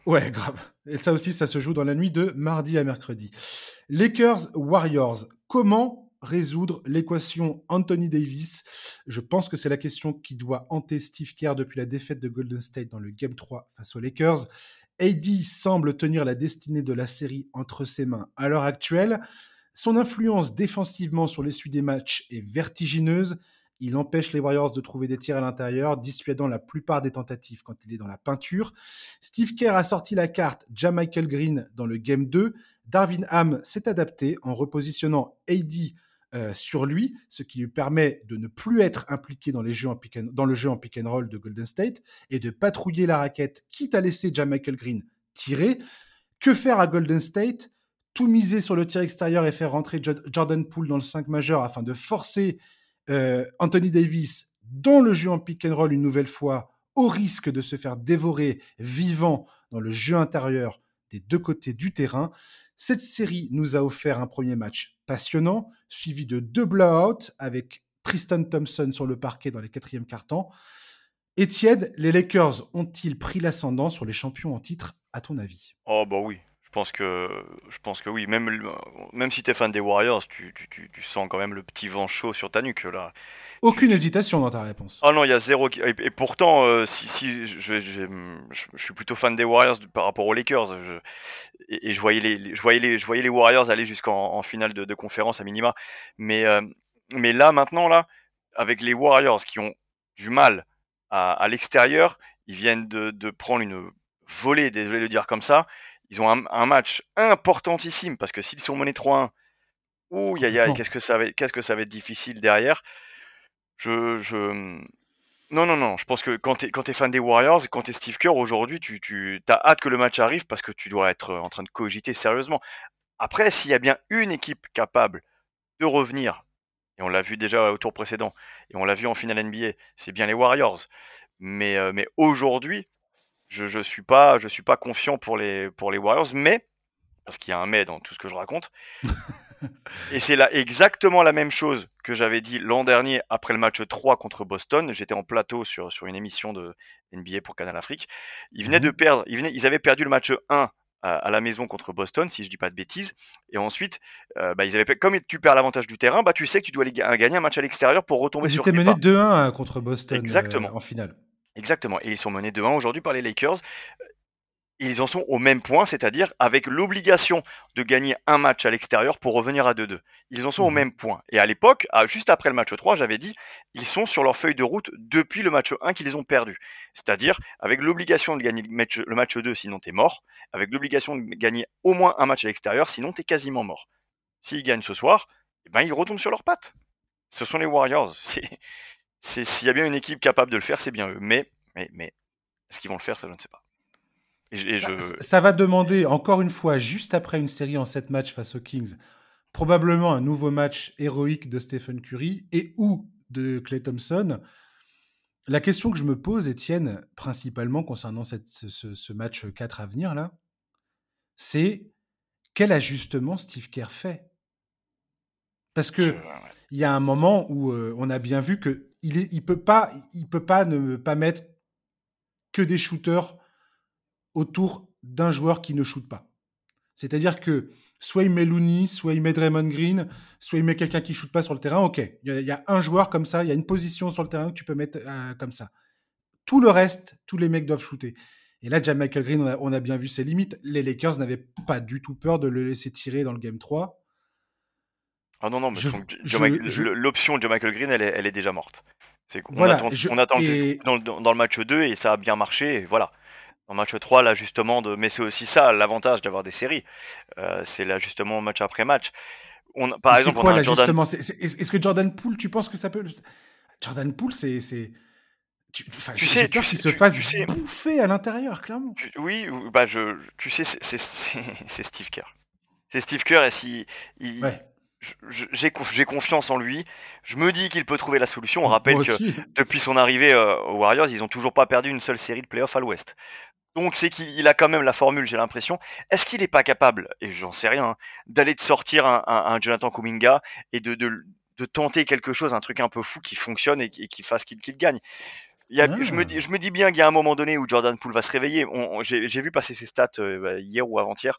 A: Ouais, grave. Et ça aussi, ça se joue dans la nuit de mardi à mercredi. Lakers Warriors. Comment résoudre l'équation Anthony Davis Je pense que c'est la question qui doit hanter Steve Kerr depuis la défaite de Golden State dans le Game 3 face aux Lakers. AD semble tenir la destinée de la série entre ses mains à l'heure actuelle. Son influence défensivement sur l'essuie des matchs est vertigineuse. Il empêche les Warriors de trouver des tirs à l'intérieur, dissuadant la plupart des tentatives quand il est dans la peinture. Steve Kerr a sorti la carte Jamichael Green dans le Game 2. Darvin Ham s'est adapté en repositionnant AD euh, sur lui, ce qui lui permet de ne plus être impliqué dans, le jeu en pick and roll de Golden State et de patrouiller la raquette, quitte à laisser Michael Green tirer. Que faire à Golden State? Tout miser sur le tir extérieur et faire rentrer Jordan Poole dans le 5 majeur afin de forcer euh, Anthony Davis dans le jeu en pick and roll une nouvelle fois, au risque de se faire dévorer vivant dans le jeu intérieur des deux côtés du terrain. Cette série nous a offert un premier match passionnant, suivi de deux blowouts avec Tristan Thompson sur le parquet dans les quatrièmes cartons. Étienne, les Lakers ont-ils pris l'ascendant sur les champions en titre, à ton avis?
B: Oh bah oui, je pense que, je pense que oui. Même, même si tu es fan des Warriors, tu, tu, tu, sens quand même le petit vent chaud sur ta nuque là.
A: Aucune hésitation dans ta réponse.
B: Oh non, il y a zéro. Et, pourtant, euh, si, si je, je, suis plutôt fan des Warriors par rapport aux Lakers. et, je voyais les, je voyais les, je voyais les Warriors aller jusqu'en finale de, conférence à minima. Mais, euh, mais là, maintenant, là, avec les Warriors qui ont du mal à, à l'extérieur, ils viennent de, de prendre une volée, désolé de le dire comme ça. Ils ont un, match importantissime parce que s'ils sont menés 3-1, ouh, qu'est-ce que ça va, qu'est-ce que ça va être difficile derrière. Je, je, non, non, non. Je pense que quand tu es, es, fan des Warriors, quand tu es Steve Kerr aujourd'hui, tu, tu as hâte que le match arrive parce que tu dois être en train de cogiter sérieusement. Après, s'il y a bien une équipe capable de revenir, et on l'a vu déjà au tour précédent, et on l'a vu en finale NBA, c'est bien les Warriors. Mais, euh, mais aujourd'hui, je, je suis pas, je suis pas confiant pour les, pour les Warriors, mais parce qu'il y a un mais dans tout ce que je raconte. Et c'est là exactement la même chose que j'avais dit l'an dernier après le match 3 contre Boston. J'étais en plateau sur, sur une émission de NBA pour Canal Afrique. Ils venaient de mhm. perdre, ils, venaient, ils avaient perdu le match 1 à, la maison contre Boston, si je dis pas de bêtises. Et ensuite, euh, bah, ils avaient, comme tu perds l'avantage du terrain, bah, tu sais que tu dois gagner un match à l'extérieur pour retomber
A: ils
B: sur
A: Ils étaient menés 2-1 contre Boston Exactement. Euh, en finale.
B: Exactement. Et ils sont menés 2-1 aujourd'hui par les Lakers ils en sont au même point, c'est-à-dire avec l'obligation de gagner un match à l'extérieur pour revenir à 2-2. Ils en sont au mmh même point. Et à l'époque, juste après le match 3, j'avais dit, ils sont sur leur feuille de route depuis le match 1 qu'ils ont perdu. C'est-à-dire avec l'obligation de gagner le match, le match 2, sinon tu es mort, avec l'obligation de gagner au moins un match à l'extérieur, sinon tu es quasiment mort. S'ils gagnent ce soir, eh ben, ils retombent sur leurs pattes. Ce sont les Warriors. S'il y a bien une équipe capable de le faire, c'est bien eux. Mais, mais, mais est-ce qu'ils vont le faire, ça je ne sais pas.
A: Bah, ça va demander, encore une fois, juste après une série en 7 matchs face aux Kings, probablement un nouveau match héroïque de Stephen Curry et ou de Clay Thompson. La question que je me pose, Étienne, principalement concernant cette, ce, match 4 à venir, là, c'est quel ajustement Steve Kerr fait? Parce que il y a un moment où euh, on a bien vu que il, est, peut pas, il peut pas ne pas mettre que des shooters autour d'un joueur qui ne shoot pas. C'est-à-dire que soit il met Looney, soit il met Draymond Green, soit il met quelqu'un qui shoot pas sur le terrain. Ok, il y, a un joueur comme ça, il y a une position sur le terrain que tu peux mettre euh, comme ça. Tout le reste, tous les mecs doivent shooter. Et là, Michael Green, on a, bien vu ses limites. Les Lakers n'avaient pas du tout peur de le laisser tirer dans le game 3.
B: Ah non, non, l'option de Michael Green, elle est, elle est déjà morte. On voilà, attend, on attend dans, dans, le match 2 et ça a bien marché. Et voilà. En match 3, l'ajustement de. Mais c'est aussi ça, l'avantage d'avoir des séries. Euh, c'est l'ajustement match après match.
A: On, par exemple, quoi l'ajustement Est-ce que Jordan Poole, tu penses que ça peut. Jordan Poole, c'est. Tu, tu sais, peur qu'il se fasse bouffer à l'intérieur, clairement.
B: oui, bah je, tu sais, c'est Steve Kerr. C'est Steve Kerr et si. J'ai confiance en lui. Je me dis qu'il peut trouver la solution. On rappelle que depuis son arrivée euh, aux Warriors, ils n'ont toujours pas perdu une seule série de playoffs à l'Ouest. Donc c'est qu'il a quand même la formule, j'ai l'impression. Est-ce qu'il n'est pas capable, et j'en sais rien, d'aller de sortir un, Jonathan Kuminga et de, de, tenter quelque chose, un truc un peu fou qui fonctionne et, qui fasse qu'il gagne? Je, me dis, je me dis bien qu'il y a un moment donné où Jordan Poole va se réveiller. J'ai vu passer ses stats euh, bah, hier ou avant-hier.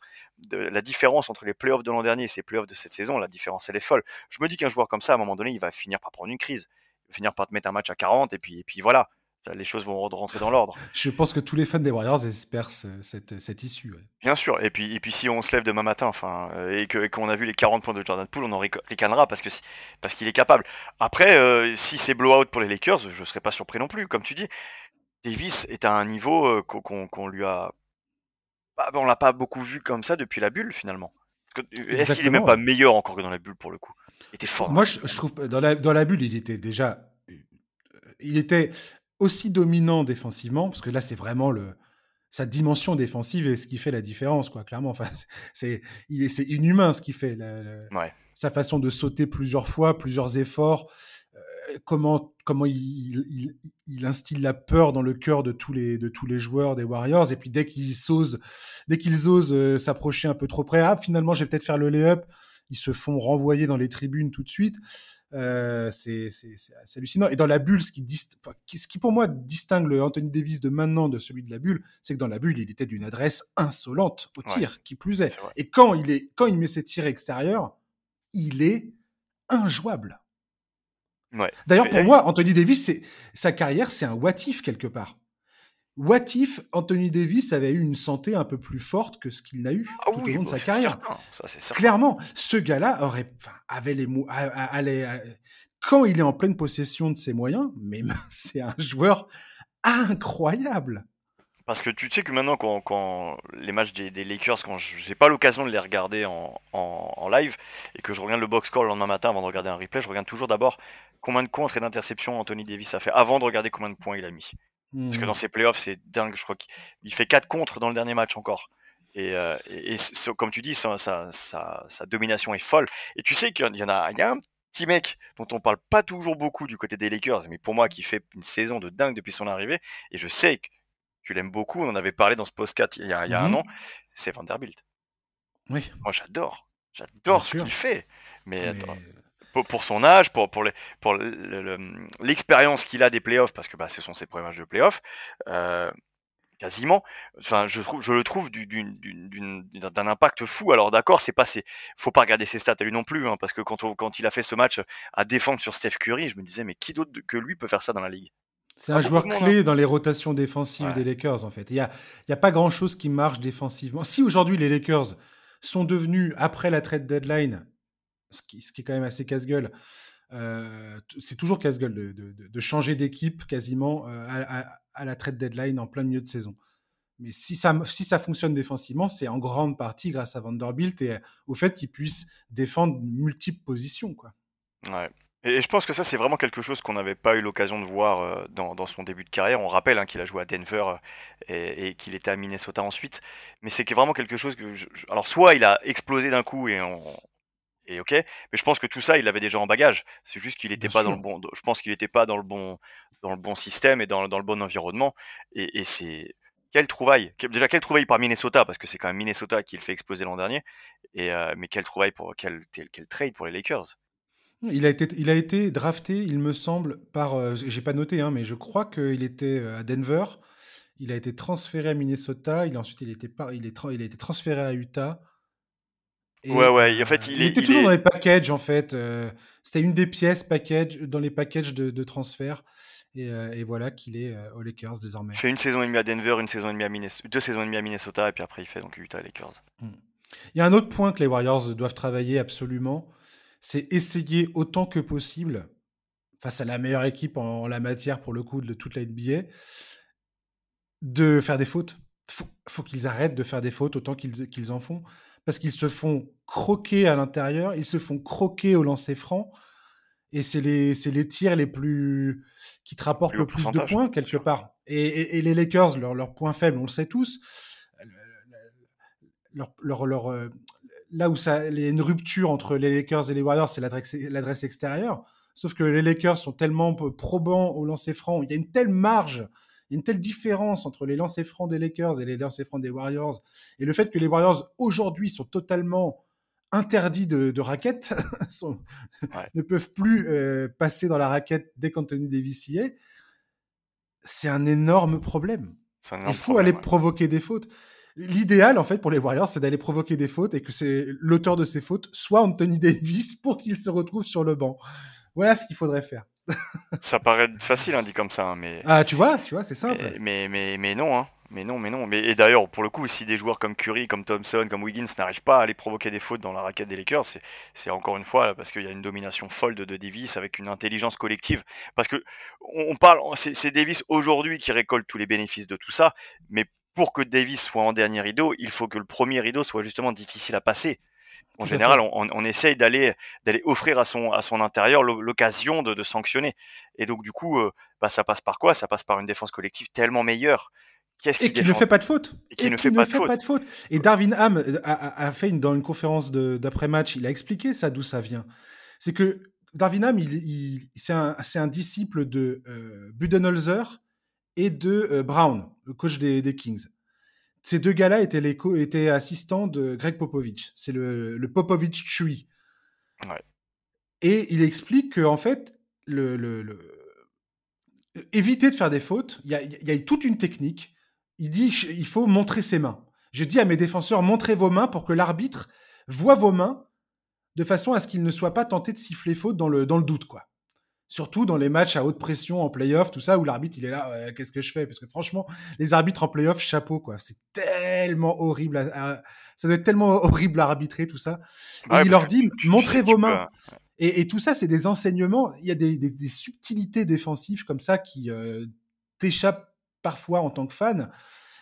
B: La différence entre les playoffs de l'an dernier et ces playoffs de cette saison, la différence elle est folle. Je me dis qu'un joueur comme ça, à un moment donné, il va finir par prendre une crise. Il va finir par te mettre un match à 40 et puis, et puis voilà les choses vont rentrer dans l'ordre.
A: Je pense que tous les fans des Warriors espèrent cette, cette, issue.
B: Bien sûr. Et puis, et puis si on se lève demain matin enfin, euh, et qu'on a vu les 40 points de Jordan Poole, on en ricanera parce qu'il parce qu'il est capable. Après, euh, si c'est blowout pour les Lakers, je ne serais pas surpris non plus. Comme tu dis, Davis est à un niveau euh, qu'on lui a. Bah, on l'a pas beaucoup vu comme ça depuis la bulle finalement. Est-ce qu'il est même pas meilleur encore que dans la bulle pour le coup?
A: Il était fort. Moi, je, je trouve dans la, dans la bulle, il était déjà il était aussi dominant défensivement, parce que là, c'est vraiment le, sa dimension défensive et ce qui fait la différence, quoi, clairement. Enfin, c'est, il est, c'est inhumain ce qui fait. Sa façon de sauter plusieurs fois, plusieurs efforts, euh, comment, comment il, il, instille la peur dans le cœur de tous les, de tous les joueurs des Warriors. Et puis dès qu'ils osent, dès qu'ils osent euh, s'approcher un peu trop près, ah, finalement, je vais peut-être faire le lay-up. Ils se font renvoyer dans les tribunes tout de suite. Euh, c'est hallucinant. Et dans la bulle, ce qui, ce qui pour moi distingue le Anthony Davis de maintenant de celui de la bulle, c'est que dans la bulle, il était d'une adresse insolente au tir, qui plus est. Et quand il, est, quand il met ses tirs extérieurs, il est injouable. D'ailleurs, pour moi, Anthony Davis, sa carrière, c'est un what quelque part. What if Anthony Davis avait eu une santé un peu plus forte que ce qu'il n'a eu ah tout au long de sa carrière? Clairement, ce gars-là aurait, avait les mots, quand il est en pleine possession de ses moyens, mais c'est un joueur incroyable.
B: Parce que tu sais que maintenant, quand, les matchs des, Lakers, quand j'ai pas l'occasion de les regarder en, live et que je regarde le box score le lendemain matin avant de regarder un replay, je regarde toujours d'abord combien de contres et d'interceptions Anthony Davis a fait avant de regarder combien de points il a mis. Parce que dans ses playoffs, c'est dingue. Je crois qu'il fait 4 contre dans le dernier match encore. Et, euh, comme tu dis, sa, domination est folle. Et tu sais qu'il y en a, il y a un petit mec dont on parle pas toujours beaucoup du côté des Lakers, mais pour moi qui fait une saison de dingue depuis son arrivée. Et je sais que tu l'aimes beaucoup. On en avait parlé dans ce podcast il y a, il y a un mmh an. C'est Vanderbilt.
A: Oui.
B: Moi, j'adore. J'adore ce qu'il fait. Mais, Attends, pour, son âge, pour, pour, pour l'expérience qu'il a des playoffs, parce que bah, ce sont ses premiers matchs de playoffs, euh, quasiment. Enfin, je, trouve, je le trouve d'un impact fou. Alors d'accord, c'est pas, faut pas regarder ses stats à lui non plus, hein, parce que quand, quand il a fait ce match à défendre sur Steph Curry, je me disais mais qui d'autre que lui peut faire ça dans la ligue?
A: C'est un joueur clé hein. dans les rotations défensives des Lakers, en fait. Il n'y a, y a pas grand-chose qui marche défensivement. Si aujourd'hui les Lakers sont devenus, après la trade deadline, ce qui, est quand même assez casse-gueule. Euh, c'est toujours casse-gueule de, changer d'équipe quasiment euh, à, la trade deadline en plein milieu de saison. Mais si ça, fonctionne défensivement, c'est en grande partie grâce à Vanderbilt et au fait qu'il puisse défendre multiples positions.
B: Ouais. Et je pense que ça, c'est vraiment quelque chose qu'on n'avait pas eu l'occasion de voir euh, dans, son début de carrière. On rappelle hein, qu'il a joué à Denver et, qu'il était à Minnesota ensuite. Mais c'est vraiment quelque chose que. alors, soit il a explosé d'un coup et on, et ok. Mais je pense que tout ça, il l'avait déjà en bagage. C'est juste qu'il n'était pas dans le bon. Je pense qu'il n'était pas dans le bon, dans le bon système et dans, dans le bon environnement. Et, et c'est quelle trouvaille. Déjà quelle trouvaille par Minnesota? Parce que c'est quand même Minnesota qui le fait exploser l'an dernier. Et euh, mais quelle trouvaille pour quel, quel, trade pour les Lakers?
A: Il a, été, il a été drafté, il me semble, par. Euh, j'ai pas noté, hein, mais je crois qu'il était euh, à Denver. Il a été transféré à Minnesota. Il, ensuite, il, était pas, il, est il a été transféré à Utah
B: ouais, ouais, en fait,
A: il, était toujours dans les packages, en fait. Euh, c'était une des pièces package, dans les packages de, transfert. Euh, et, voilà qu'il est euh, aux Lakers désormais.
B: Il fait une saison et demie à Denver, une saison et demie à Minnesota, deux saisons et demie à Minnesota, et puis après il fait donc Utah Lakers. Hmm.
A: Il y a un autre point que les Warriors doivent travailler absolument, c'est essayer autant que possible, face à la meilleure équipe en, la matière pour le coup de toute la NBA, de faire des fautes. Faut, faut qu'ils arrêtent de faire des fautes autant qu'ils en font parce qu'ils se font croquer à l'intérieur, ils se font croquer au lancer franc, et c'est les, les tirs les plus qui te rapportent le plus de points quelque part. Et, les Lakers, leur, leur point faible, on le sait tous, leur, leur, euh, là où ça, il y a une rupture entre les Lakers et les Warriors, c'est l'adresse extérieure. Sauf que les Lakers sont tellement probants au lancer franc, il y a une telle marge il y a une telle différence entre les lancers francs des Lakers et les lancers francs des Warriors, et le fait que les Warriors aujourd'hui sont totalement interdits de, raquettes, ne peuvent plus euh, passer dans la raquette dès qu'Anthony Davis y est, c'est un énorme problème. Il faut aller provoquer des fautes. L'idéal, en fait, pour les Warriors, c'est d'aller provoquer des fautes et que c'est l'auteur de ces fautes soit Anthony Davis pour qu'il se retrouve sur le banc. Voilà ce qu'il faudrait faire.
B: Ça paraît facile, hein, dit comme ça, hein, mais.
A: Ah, tu vois, tu vois, c'est simple.
B: Mais, mais, mais, non, hein. Mais non, mais non. Mais, et d'ailleurs, pour le coup, si des joueurs comme Curry, comme Thompson, comme Wiggins n'arrivent pas à aller provoquer des fautes dans la raquette des Lakers, c'est encore une fois parce qu'il y a une domination folle de, Davis avec une intelligence collective. Parce que on parle, c'est Davis aujourd'hui qui récolte tous les bénéfices de tout ça, mais pour que Davis soit en dernier rideau, il faut que le premier rideau soit justement difficile à passer. En général, on, essaye d'aller d'aller offrir à son à son intérieur l'occasion de, sanctionner. Et donc du coup, euh, bah, ça passe par quoi? Ça passe par une défense collective tellement meilleure.
A: et qui ne fait pas de faute. Et qui, ne, fait, pas, de faute. Et Darwin Ham euh, a, fait une, dans une conférence d'après-match, il a expliqué ça d'où ça vient. C'est que Darwin Ham, il, c'est un, un, disciple de euh, Budenholzer et de Brown, le coach des, des Kings. Ces deux gars-là étaient, les étaient assistants de Greg Popovich. C'est le, le Popovich Tree. Et il explique qu'en fait, le, le, éviter de faire des fautes, il y a, y a, toute une technique. Il dit il faut montrer ses mains. Je dis à mes défenseurs montrez vos mains pour que l'arbitre voit vos mains de façon à ce qu'il ne soit pas tenté de siffler faute dans le, dans le doute. quoi. Surtout dans les matchs à haute pression en playoff, tout ça, où l'arbitre il est là, qu'est-ce que je fais? Parce que franchement, les arbitres en playoff, chapeau quoi. C'est tellement horrible, ça doit être tellement horrible à arbitrer tout ça. Et il leur dit, montrez vos mains. Et, tout ça, c'est des enseignements. Il y a des, subtilités défensives comme ça qui euh, t'échappent parfois en tant que fan.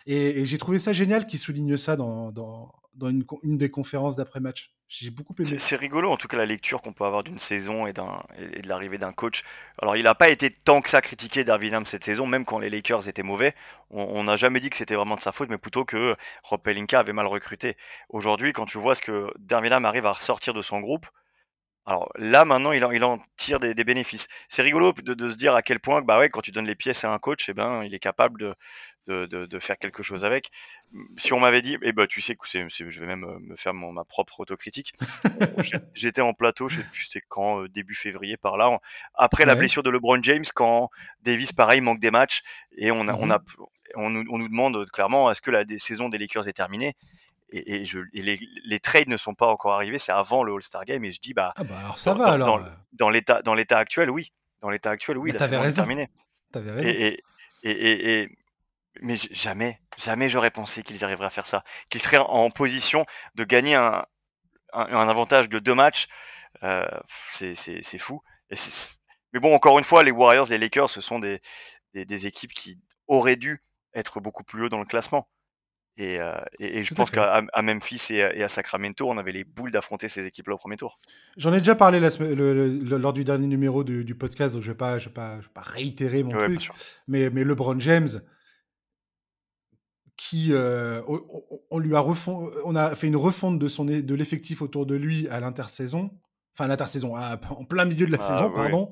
A: Et, j'ai trouvé ça génial qu'il souligne ça dans, dans une, des conférences d'après-match. J'ai beaucoup aimé.
B: C'est rigolo, en tout cas, la lecture qu'on peut avoir d'une saison et, de l'arrivée d'un coach. Alors, il n'a pas été tant que ça critiqué Darwin Ham cette saison, même quand les Lakers étaient mauvais. On n'a jamais dit que c'était vraiment de sa faute, mais plutôt que Rob Pelinka avait mal recruté. Aujourd'hui, quand tu vois ce que Darwin Ham arrive à ressortir de son groupe, alors là, maintenant, il en, il en tire des, bénéfices. C'est rigolo de, se dire à quel point, bah ouais, quand tu donnes les pièces à un coach, eh ben, il est capable de, de, faire quelque chose avec. Si on m'avait dit, eh ben, tu sais que je vais même euh, me faire ma propre autocritique. J'étais en plateau, je sais plus c'était quand, euh, début février par là, après la blessure de LeBron James, quand Davis, pareil, manque des matchs, et on, a, on, mmh a, on, nous, on nous demande clairement, est-ce que la saison des Lakers est terminée? Et, je, les, trades ne sont pas encore arrivés, c'est avant le All-Star Game, et je dis, bah,
A: ah bah alors ça dans, va alors.
B: Dans, l'état, dans l'état actuel, oui. Dans l'état actuel, oui,
A: la saison est terminée.
B: T'avais raison. Et, et, mais jamais, jamais j'aurais pensé qu'ils arriveraient à faire ça. Qu'ils seraient en position de gagner un, un, avantage de deux matchs. Euh, c'est fou. mais bon, encore une fois, les Warriors, les Lakers, ce sont des, des, des, équipes qui auraient dû être beaucoup plus haut dans le classement. Et, euh, et, je pense qu'à Memphis et, à Sacramento, on avait les boules d'affronter ces équipes-là au premier tour.
A: J'en ai déjà parlé la, lors du dernier numéro du, podcast, donc je ne vais, pas, je vais, pas, réitérer mon truc. Mais, mais LeBron James, qui euh, on, lui a refond, on a fait une refonte de son de l'effectif autour de lui à l'intersaison, enfin l'intersaison, en plein milieu de la ah saison, pardon.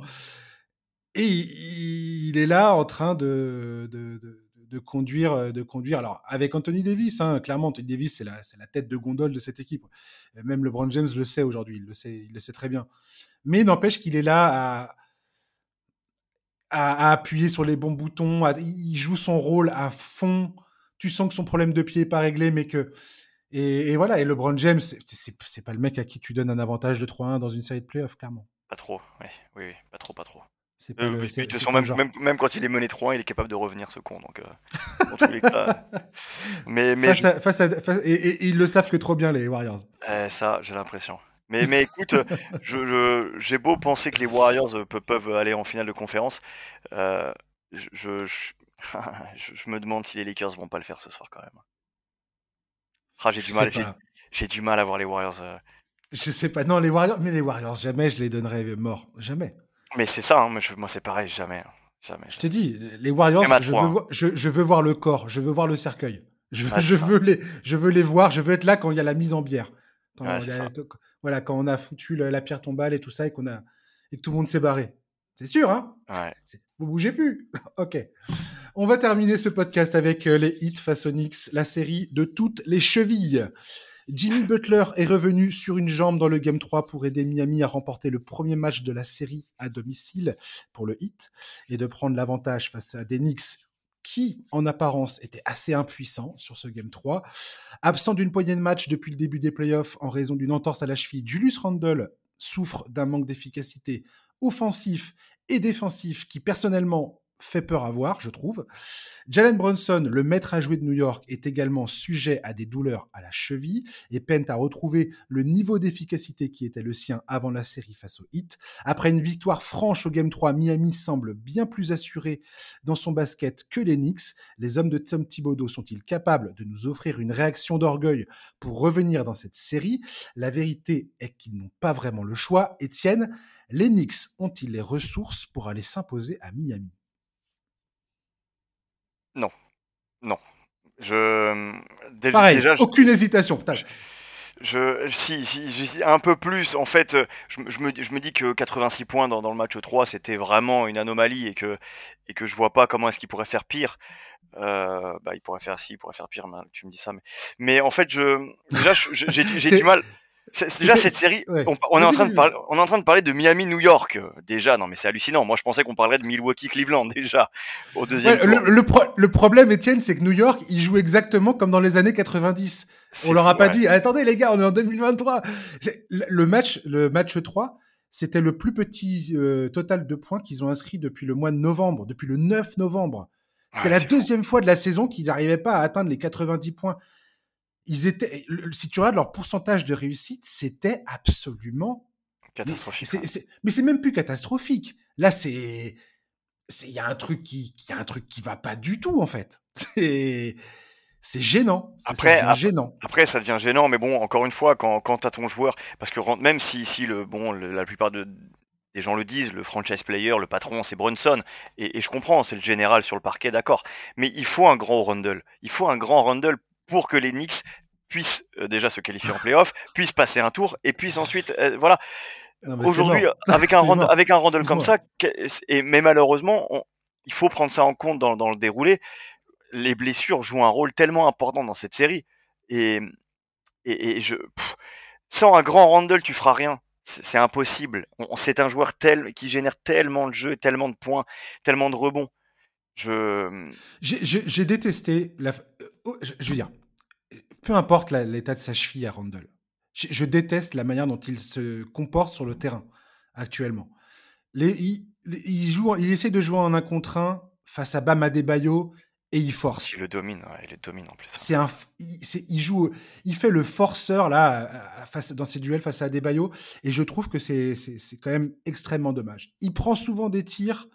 A: Et il, est là en train de, de, de, conduire, de conduire. Alors avec Anthony Davis, hein, clairement, Anthony Davis c'est la, la tête de gondole de cette équipe. Même LeBron James le sait aujourd'hui, il le sait, il le sait très bien. Mais n'empêche qu'il est là à à, appuyer sur les bons boutons, il joue son rôle à fond. Tu sens que son problème de pied n'est pas réglé, mais que. Et, voilà, et LeBron James, c'est pas le mec à qui tu donnes un avantage de 3-1 dans une série de playoffs, clairement.
B: Pas trop, oui, oui, pas trop, pas trop. C'est pas même, même, quand il est mené 3-1, il est capable de revenir, ce con. Donc, euh,
A: mais, mais face et, ils le savent que trop bien, les Warriors.
B: Eh, ça, j'ai l'impression. Mais, mais écoute, je, j'ai beau penser que les Warriors euh, peuvent aller en finale de conférence, euh, je, je, me demande si les Lakers vont pas le faire ce soir quand même. Ah, j'ai du mal, j'ai, du mal à voir les Warriors. Euh.
A: Je sais pas, non les Warriors, mais les Warriors jamais je les donnerais morts, jamais.
B: Mais c'est ça, hein, moi c'est pareil, jamais, hein, jamais.
A: Je te dis, les Warriors, je veux, voir, je, veux voir le corps, je veux voir le cercueil, je, je veux les, je veux les voir, je veux être là quand il y a la mise en bière. Quand voilà, quand on a foutu la, pierre tombale et tout ça et, qu'on a, et que tout le monde s'est barré. C'est sûr, hein Vous bougez plus. ok. On va terminer ce podcast avec euh, les hits Façonix, la série de toutes les chevilles. Jimmy Butler est revenu sur une jambe dans le Game 3 pour aider Miami à remporter le premier match de la série à domicile pour le hit et de prendre l'avantage face à des Knicks qui, en apparence, était assez impuissant sur ce Game 3. Absent d'une poignée de match depuis le début des playoffs en raison d'une entorse à la cheville, Julius Randle souffre d'un manque d'efficacité offensif et défensif qui, personnellement, fait peur à voir, je trouve. Jalen Brunson, le maître à jouer de New York, est également sujet à des douleurs à la cheville et peine à retrouver le niveau d'efficacité qui était le sien avant la série face au Heat. Après une victoire franche au Game 3, Miami semble bien plus assuré dans son basket que les Knicks. Les hommes de Tom Thibodeau sont-ils capables de nous offrir une réaction d'orgueil pour revenir dans cette série? La vérité est qu'ils n'ont pas vraiment le choix. Étienne, les Knicks ont-ils les ressources pour aller s'imposer à Miami
B: non, non. Je
A: Pareil, déjà, aucune hésitation.
B: Je, si, si, un peu plus. En fait, je, me, je me dis que 86 points dans, dans le match 3, c'était vraiment une anomalie et que, et que je vois pas comment est-ce qu'il pourrait faire pire. Euh, bah, il pourrait faire si, il pourrait faire pire. Mais tu me dis ça, mais, mais en fait, je, déjà, j'ai du mal. Déjà cette série, on, est en train de parler, on est en train de parler de Miami-New York. Euh, déjà, non mais c'est hallucinant. Moi je pensais qu'on parlerait de Milwaukee-Cleveland déjà au deuxième.
A: le, problème, Étienne, c'est que New York, il joue exactement comme dans les années 90. On leur a pas dit, attendez les gars, on est en 2023. le match, le match 3, c'était le plus petit euh, total de points qu'ils ont inscrit depuis le mois de novembre, depuis le 9 novembre. C'était la deuxième fois de la saison qu'ils n'arrivaient pas à atteindre les 90 points ils étaient, si tu regardes leur pourcentage de réussite, c'était absolument
B: catastrophique.
A: Mais c'est même plus catastrophique. Là, c'est, il y a un truc qui, il y a un truc qui va pas du tout en fait. C'est, c'est gênant.
B: Après,
A: ça gênant.
B: Après, ça devient gênant, mais bon, encore une fois, quand, quand as ton joueur, parce que même si, si le, bon, la plupart de, des gens le disent, le franchise player, le patron, c'est Brunson. Et, et, je comprends, c'est le général sur le parquet, d'accord. Mais il faut un grand Rundle. Il faut un grand Rundle pour que les Knicks puissent euh, déjà se qualifier en playoff, puissent passer un tour et puissent ensuite, euh, voilà. Aujourd'hui, avec un avec un Randall comme ça, et mais malheureusement, il faut prendre ça en compte dans, dans, le déroulé. Les blessures jouent un rôle tellement important dans cette série et et, je sans un grand Randall, tu feras rien. C'est impossible. C'est un joueur tel qui génère tellement de jeux, tellement de points, tellement de rebonds. Je
A: j'ai détesté la. Euh, je veux dire, peu importe l'état de sa cheville à Randall. Je, déteste la manière dont il se comporte sur le terrain actuellement. il, joue, il essaie de jouer en un contre un face à Bam Adebayo et il force.
B: Il le domine, il le domine en plus.
A: C'est un, il, joue, il fait le forceur là face, dans ses duels face à Adebayo et je trouve que c'est quand même extrêmement dommage. Il prend souvent des tirs,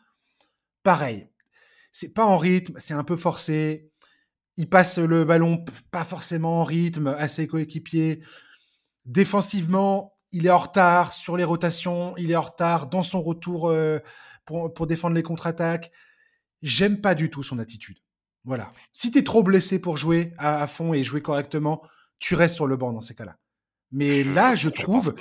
A: pareil. C'est pas en rythme, c'est un peu forcé il passe le ballon pas forcément en rythme à ses coéquipiers. Défensivement, il est en retard sur les rotations, il est en retard dans son retour euh, pour, défendre les contre-attaques. J'aime pas du tout son attitude. Voilà. Si tu es trop blessé pour jouer à, fond et jouer correctement, tu restes sur le banc dans ces cas-là. Mais là, je, trouve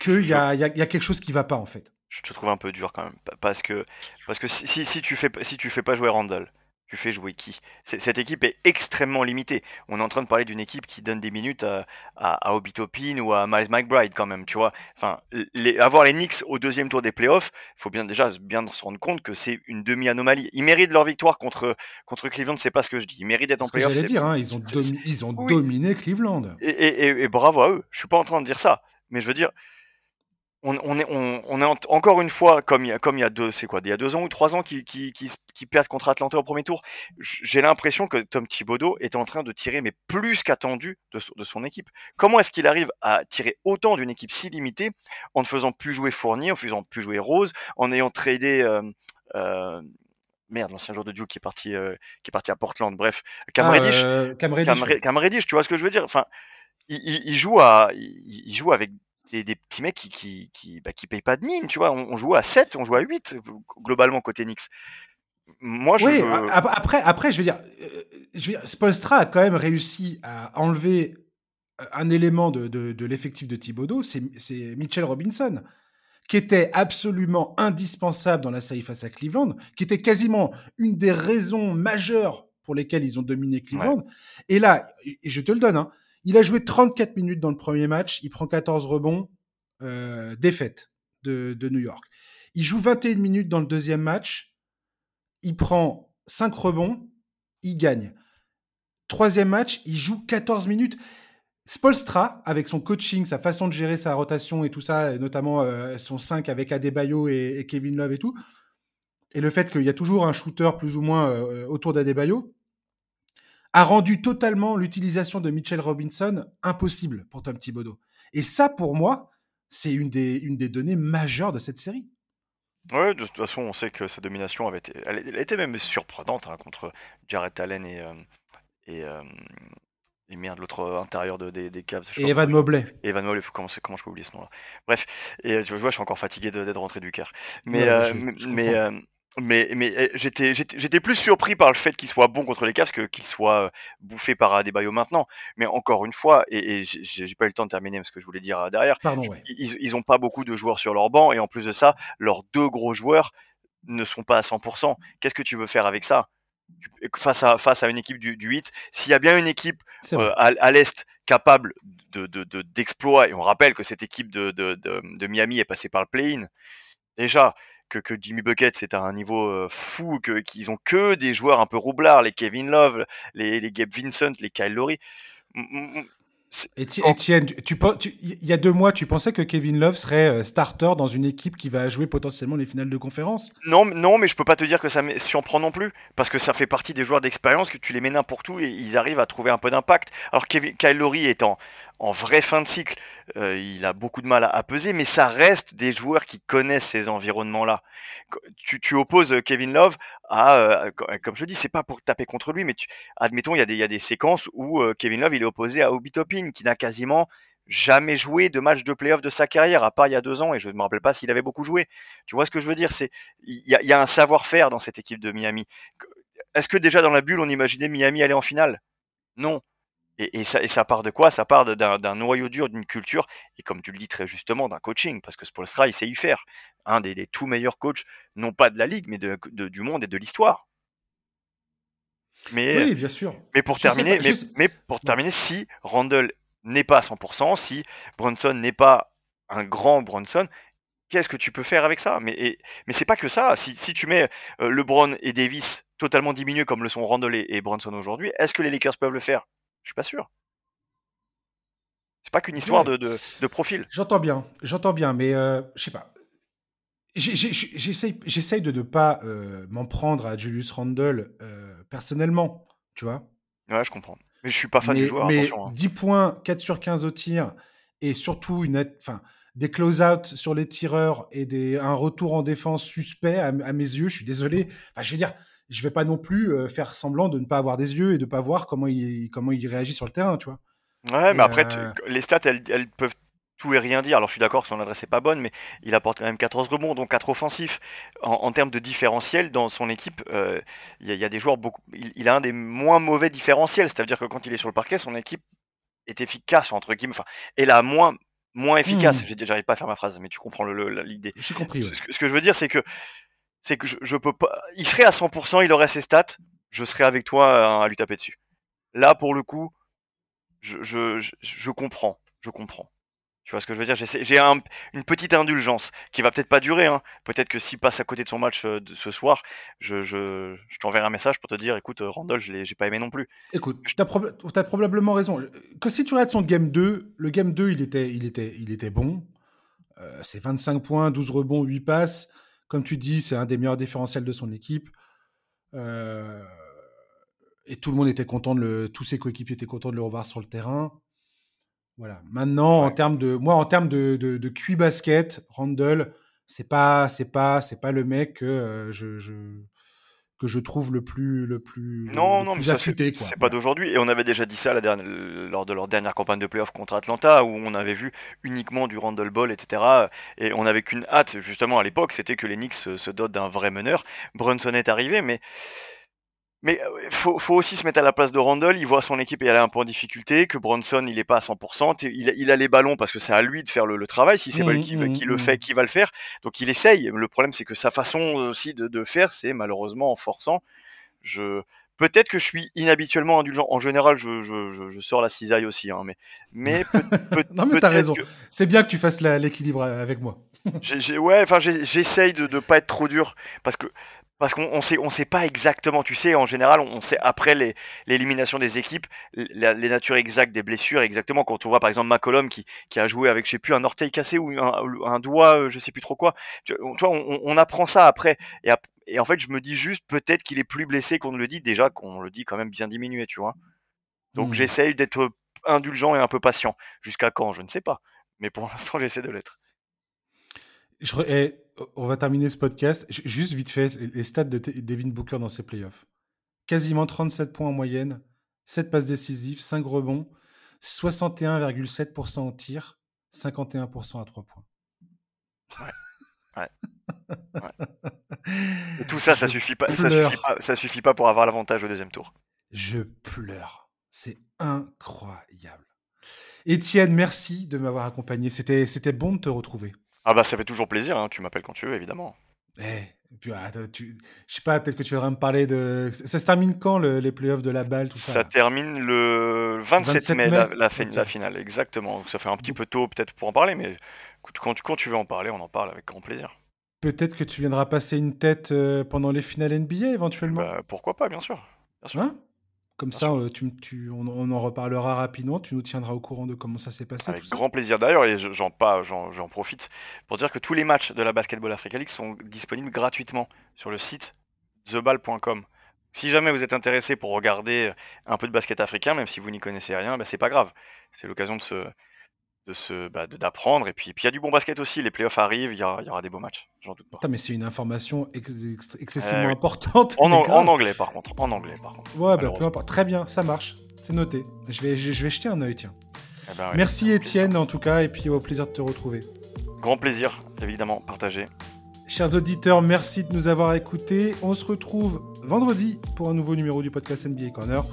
A: qu'il y, a, quelque chose qui va pas en fait.
B: Je te trouve un peu dur quand même. Parce que, parce que si, si, tu fais, si tu fais pas jouer Randall, tu fais jouer qui? Cette équipe est extrêmement limitée. On est en train de parler d'une équipe qui donne des minutes à, à, Topin ou à Miles McBride quand même, tu vois. Enfin, les, avoir les Knicks au deuxième tour des playoffs, il faut bien déjà bien se rendre compte que c'est une demi-anomalie. Ils méritent leur victoire contre, contre Cleveland, c'est pas ce que je dis. Ils méritent d'être en playoffs.
A: J'allais dire, hein, ils ont, ils ont dominé Cleveland.
B: Et, et, et, bravo à eux. Je suis pas en train de dire ça. Mais je veux dire, on, est, on, est encore une fois, comme il y a, comme il y a deux, c'est quoi, il y a deux ans ou trois ans qui, qui, qui, perdent contre Atlanta au premier tour. J'ai l'impression que Tom Thibodeau est en train de tirer, mais plus qu'attendu de, son équipe. Comment est-ce qu'il arrive à tirer autant d'une équipe si limitée en ne faisant plus jouer Fournier, en faisant plus jouer Rose, en ayant tradé euh, euh, merde, l'ancien joueur de Duke qui est parti, euh, qui est parti à Portland. Bref, Cam ah, Reddish, Cam, Reddish, tu vois ce que je veux dire? Enfin, il, joue à, il joue avec des, petits mecs qui qui, qui, bah, qui payent pas de mine, tu vois. On, joue à 7, on joue à 8 globalement côté Knicks.
A: Moi, je oui, après, après, je veux dire, euh, je veux dire, Spolstra a quand même réussi à enlever euh, un élément de, de, l'effectif de Thibodeau, c'est Mitchell Robinson, qui était absolument indispensable dans la série face à Cleveland, qui était quasiment une des raisons majeures pour lesquelles ils ont dominé Cleveland. Et là, je te le donne, hein, il a joué 34 minutes dans le premier match, il prend 14 rebonds, euh, défaite de, New York. Il joue 21 minutes dans le deuxième match, il prend 5 rebonds, il gagne. Troisième match, il joue 14 minutes. Spolstra, avec son coaching, sa façon de gérer sa rotation et tout ça, notamment euh, son 5 avec Adebayo et, Kevin Love et tout, et le fait qu'il y a toujours un shooter plus ou moins euh, autour d'Adebayo, a rendu totalement l'utilisation de Mitchell Robinson impossible pour Tom Thibodeau. Et ça, pour moi, c'est une des, une des données majeures de cette série.
B: Ouais, de toute façon, on sait que sa domination avait été, elle, était même surprenante hein, contre Jared Allen et, euh, et, euh, et merde, l'autre intérieur de, des, des Cavs.
A: Et Evan Mobley.
B: Evan Mobley, comment, comment je peux oublier ce nom-là? Bref, et tu vois, je suis encore fatigué d'être rentré du Caire. Mais, euh, mais, mais, mais eh, j'étais, j'étais, plus surpris par le fait qu'il soit bon contre les Cavs que qu'il soit euh, bouffé par Adebayo maintenant. Mais encore une fois, et, et j'ai pas eu le temps de terminer ce que je voulais dire euh, derrière, ils, ils ont pas beaucoup de joueurs sur leur banc et en plus de ça, leurs deux gros joueurs ne sont pas à 100%. Qu'est-ce que tu veux faire avec ça? Face à, face à une équipe du, du 8 S'il y a bien une équipe euh, à, l'Est capable de, de, d'exploit, et on rappelle que cette équipe de, de, de Miami est passée par le play-in, déjà, que, Jimmy Bucket c'est à un niveau fou, que qu'ils ont que des joueurs un peu roublards, les Kevin Love, les, les Gabe Vincent, les Kyle Lowry.
A: Etienne, tu, il y a deux mois, tu pensais que Kevin Love serait starter dans une équipe qui va jouer potentiellement les finales de conférence?
B: Non, non, mais je peux pas te dire que ça surprend non plus, parce que ça fait partie des joueurs d'expérience que tu les mets n'importe où et ils arrivent à trouver un peu d'impact. Alors Kevin, Kyle Lowry étant en vraie fin de cycle, euh, il a beaucoup de mal à, peser, mais ça reste des joueurs qui connaissent ces environnements-là. Tu, tu, opposes euh, Kevin Love à, euh, comme je dis, c'est pas pour taper contre lui, mais tu, admettons, il y, a des, y a des séquences où Kevin Love il est opposé à Obi Topin, qui n'a quasiment jamais joué de match de playoff de sa carrière, à part il y a deux ans, et je ne me rappelle pas s'il avait beaucoup joué. Tu vois ce que je veux dire? C'est il y y a un savoir-faire dans cette équipe de Miami. Est-ce que déjà dans la bulle, on imaginait Miami aller en finale? Non. Et, ça, part de quoi? Ça part d'un noyau dur, d'une culture, et comme tu le dis très justement, d'un coaching, parce que Spolstra, il sait y faire. Un des, tout meilleurs coachs, non pas de la ligue, mais du monde et de l'histoire.
A: Mais, oui, bien sûr.
B: Mais pour, terminer, mais, pour terminer, si Randall n'est pas à 100%, si Brunson n'est pas un grand Brunson, qu'est-ce que tu peux faire avec ça? Mais, mais c'est pas que ça. Si, tu mets euh, LeBron et Davis totalement diminués comme le sont Randall et, et Brunson aujourd'hui, est-ce que les Lakers peuvent le faire? Je suis pas sûr. C'est pas qu'une histoire de, de, profil.
A: J'entends bien, j'entends bien, mais euh, je sais pas. J'essaye de ne pas euh, m'en prendre à Julius Randle euh, personnellement, tu vois.
B: Ouais, je comprends. Mais je suis pas fan du joueur.
A: Mais 10 hein. points, 4 sur 15 au tir, et surtout une, enfin, des close-out sur les tireurs et des, un retour en défense suspect à, à mes yeux. Je suis désolé. Enfin, je veux dire, je vais pas non plus euh, faire semblant de ne pas avoir des yeux et de pas voir comment il, comment il réagit sur le terrain, tu vois.
B: Ouais, mais après, euh, les stats, elles, peuvent tout et rien dire. Alors je suis d'accord que son adresse n'est pas bonne, mais il apporte quand même 14 rebonds, donc 4 offensifs. En, termes de différentiel, dans son équipe, euh, il y, a des joueurs beaucoup. Il, a un des moins mauvais différentiels, c'est-à-dire que quand il est sur le parquet, son équipe est efficace, entre guillemets, enfin, est la moins, moins efficace. Mmh. J'arrive pas à faire ma phrase, mais tu comprends l'idée.
A: J'ai compris.
B: Ce, que je veux dire, c'est que, c'est que je, peux pas. Il serait à 100%, il aurait ses stats, je serais avec toi à, lui taper dessus. Là, pour le coup, je, je comprends. Je comprends. Tu vois ce que je veux dire? J'ai une petite indulgence qui va peut-être pas durer. Hein. Peut-être que s'il passe à côté de son match euh, de ce soir, je, je, je t'enverrai un message pour te dire écoute, euh, Randall, je l'ai pas aimé non plus.
A: Écoute, tu as, probablement raison. Que si tu regardes son game 2, le game 2, il était, il était, il était bon. Euh, c'est 25 points, 12 rebonds, 8 passes. Comme tu dis, c'est un des meilleurs différentiels de son équipe. et tout le monde était content de le, tous ses coéquipiers étaient contents de le revoir sur le terrain. Voilà. Maintenant, en termes de, moi, en termes de, de, de QI basket, Randall, c'est pas, c'est pas, c'est pas le mec que euh, je, je, que je trouve le plus, le plus,
B: non, non, plus affûté. C'est pas d'aujourd'hui. Et on avait déjà dit ça la dernière, lors de leur dernière campagne de playoff contre Atlanta, où on avait vu uniquement du Randall Ball, etc. Et on n'avait qu'une hâte, justement, à l'époque, c'était que les Knicks se, se dotent d'un vrai meneur. Brunson est arrivé, mais mais il faut, faut, aussi se mettre à la place de Randall. Il voit son équipe et elle est un peu en difficulté, que Bronson il est pas à 100%. Il, il a les ballons parce que c'est à lui de faire le, travail. Si c'est pas lui qui, mmh, qui le mmh, fait, qui va le faire. Donc il essaye. Le problème c'est que sa façon aussi de, de faire, c'est malheureusement en forçant. Je peut-être que je suis inhabituellement indulgent. En général, je, je, je, sors la cisaille aussi, hein, mais mais
A: peut, non mais t'as raison. C'est bien que tu fasses l'équilibre avec moi.
B: ouais, enfin j'essaye de ne pas être trop dur parce que parce qu'on sait, on sait pas exactement, tu sais, en général, on sait après l'élimination des équipes, les natures exactes des blessures, exactement. Quand on voit par exemple McCollum qui, qui a joué avec, je sais plus, un orteil cassé ou un, doigt, euh, je sais plus trop quoi. Tu vois, on, apprend ça après. Et, et, en fait, je me dis juste, peut-être qu'il est plus blessé qu'on ne le dit, déjà qu'on le dit quand même bien diminué, tu vois. Donc mmh. j'essaye d'être indulgent et un peu patient. Jusqu'à quand, je ne sais pas. Mais pour l'instant, j'essaie de l'être.
A: Je, on va terminer ce podcast. Juste vite fait, les stats de Devin Booker dans ses playoffs. Quasiment 37 points en moyenne, 7 passes décisives, 5 rebonds, 61,7% en tir, 51% à 3 points.
B: Ouais. tout ça, ça suffit, pas, ça suffit pas, ça suffit pas pour avoir l'avantage au deuxième tour.
A: Je pleure. C'est incroyable. Étienne, merci de m'avoir accompagné. C'était bon de te retrouver.
B: Ah bah ça fait toujours plaisir, hein. tu m'appelles quand tu veux, évidemment.
A: Eh, puis, ah, tu... je sais pas, peut-être que tu voudrais me parler de. Ça se termine quand les playoffs de la balle, tout ça
B: Ça termine le 27, mai, La, la, finale, exactement. Ça fait un petit peu tôt peut-être pour en parler, mais quand, quand tu veux en parler, on en parle avec grand plaisir.
A: Peut-être que tu viendras passer une tête euh, pendant les finales NBA éventuellement.
B: Bah, pourquoi pas, bien sûr. Bien sûr.
A: Hein? Comme ça, euh, tu, on, en reparlera rapidement. Tu nous tiendras au courant de comment ça s'est passé.
B: Avec grand plaisir d'ailleurs, et j'en j'en profite pour dire que tous les matchs de la Basketball Africa League sont disponibles gratuitement sur le site theball.com. Si jamais vous êtes intéressé pour regarder un peu de basket africain, même si vous n'y connaissez rien, bah, c'est pas grave. C'est l'occasion de se, de se bah, d'apprendre. Et puis il y a du bon basket aussi. Les playoffs arrivent il y, aura des beaux matchs j'en doute pas.
A: Mais c'est une information excessivement eh importante
B: en, anglais par contre en anglais par contre
A: ouais bah, peu importe. Très bien ça marche. C'est noté. Je vais je, vais jeter un œil tiens. Eh ben merci Étienne en tout cas et puis au plaisir de te retrouver.
B: Grand plaisir évidemment partagé
A: Chers auditeurs, merci de nous avoir écoutés. On se retrouve vendredi pour un nouveau numéro du podcast NBA Corner.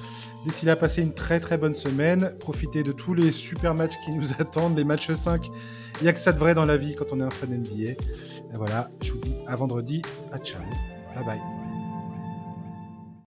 A: D'ici là, passez une très très bonne semaine. Profitez de tous les super matchs qui nous attendent, les matchs 5. Il n'y a que ça de vrai dans la vie quand on est un fan NBA. Et voilà, je vous dis à vendredi. À ciao. Bye bye.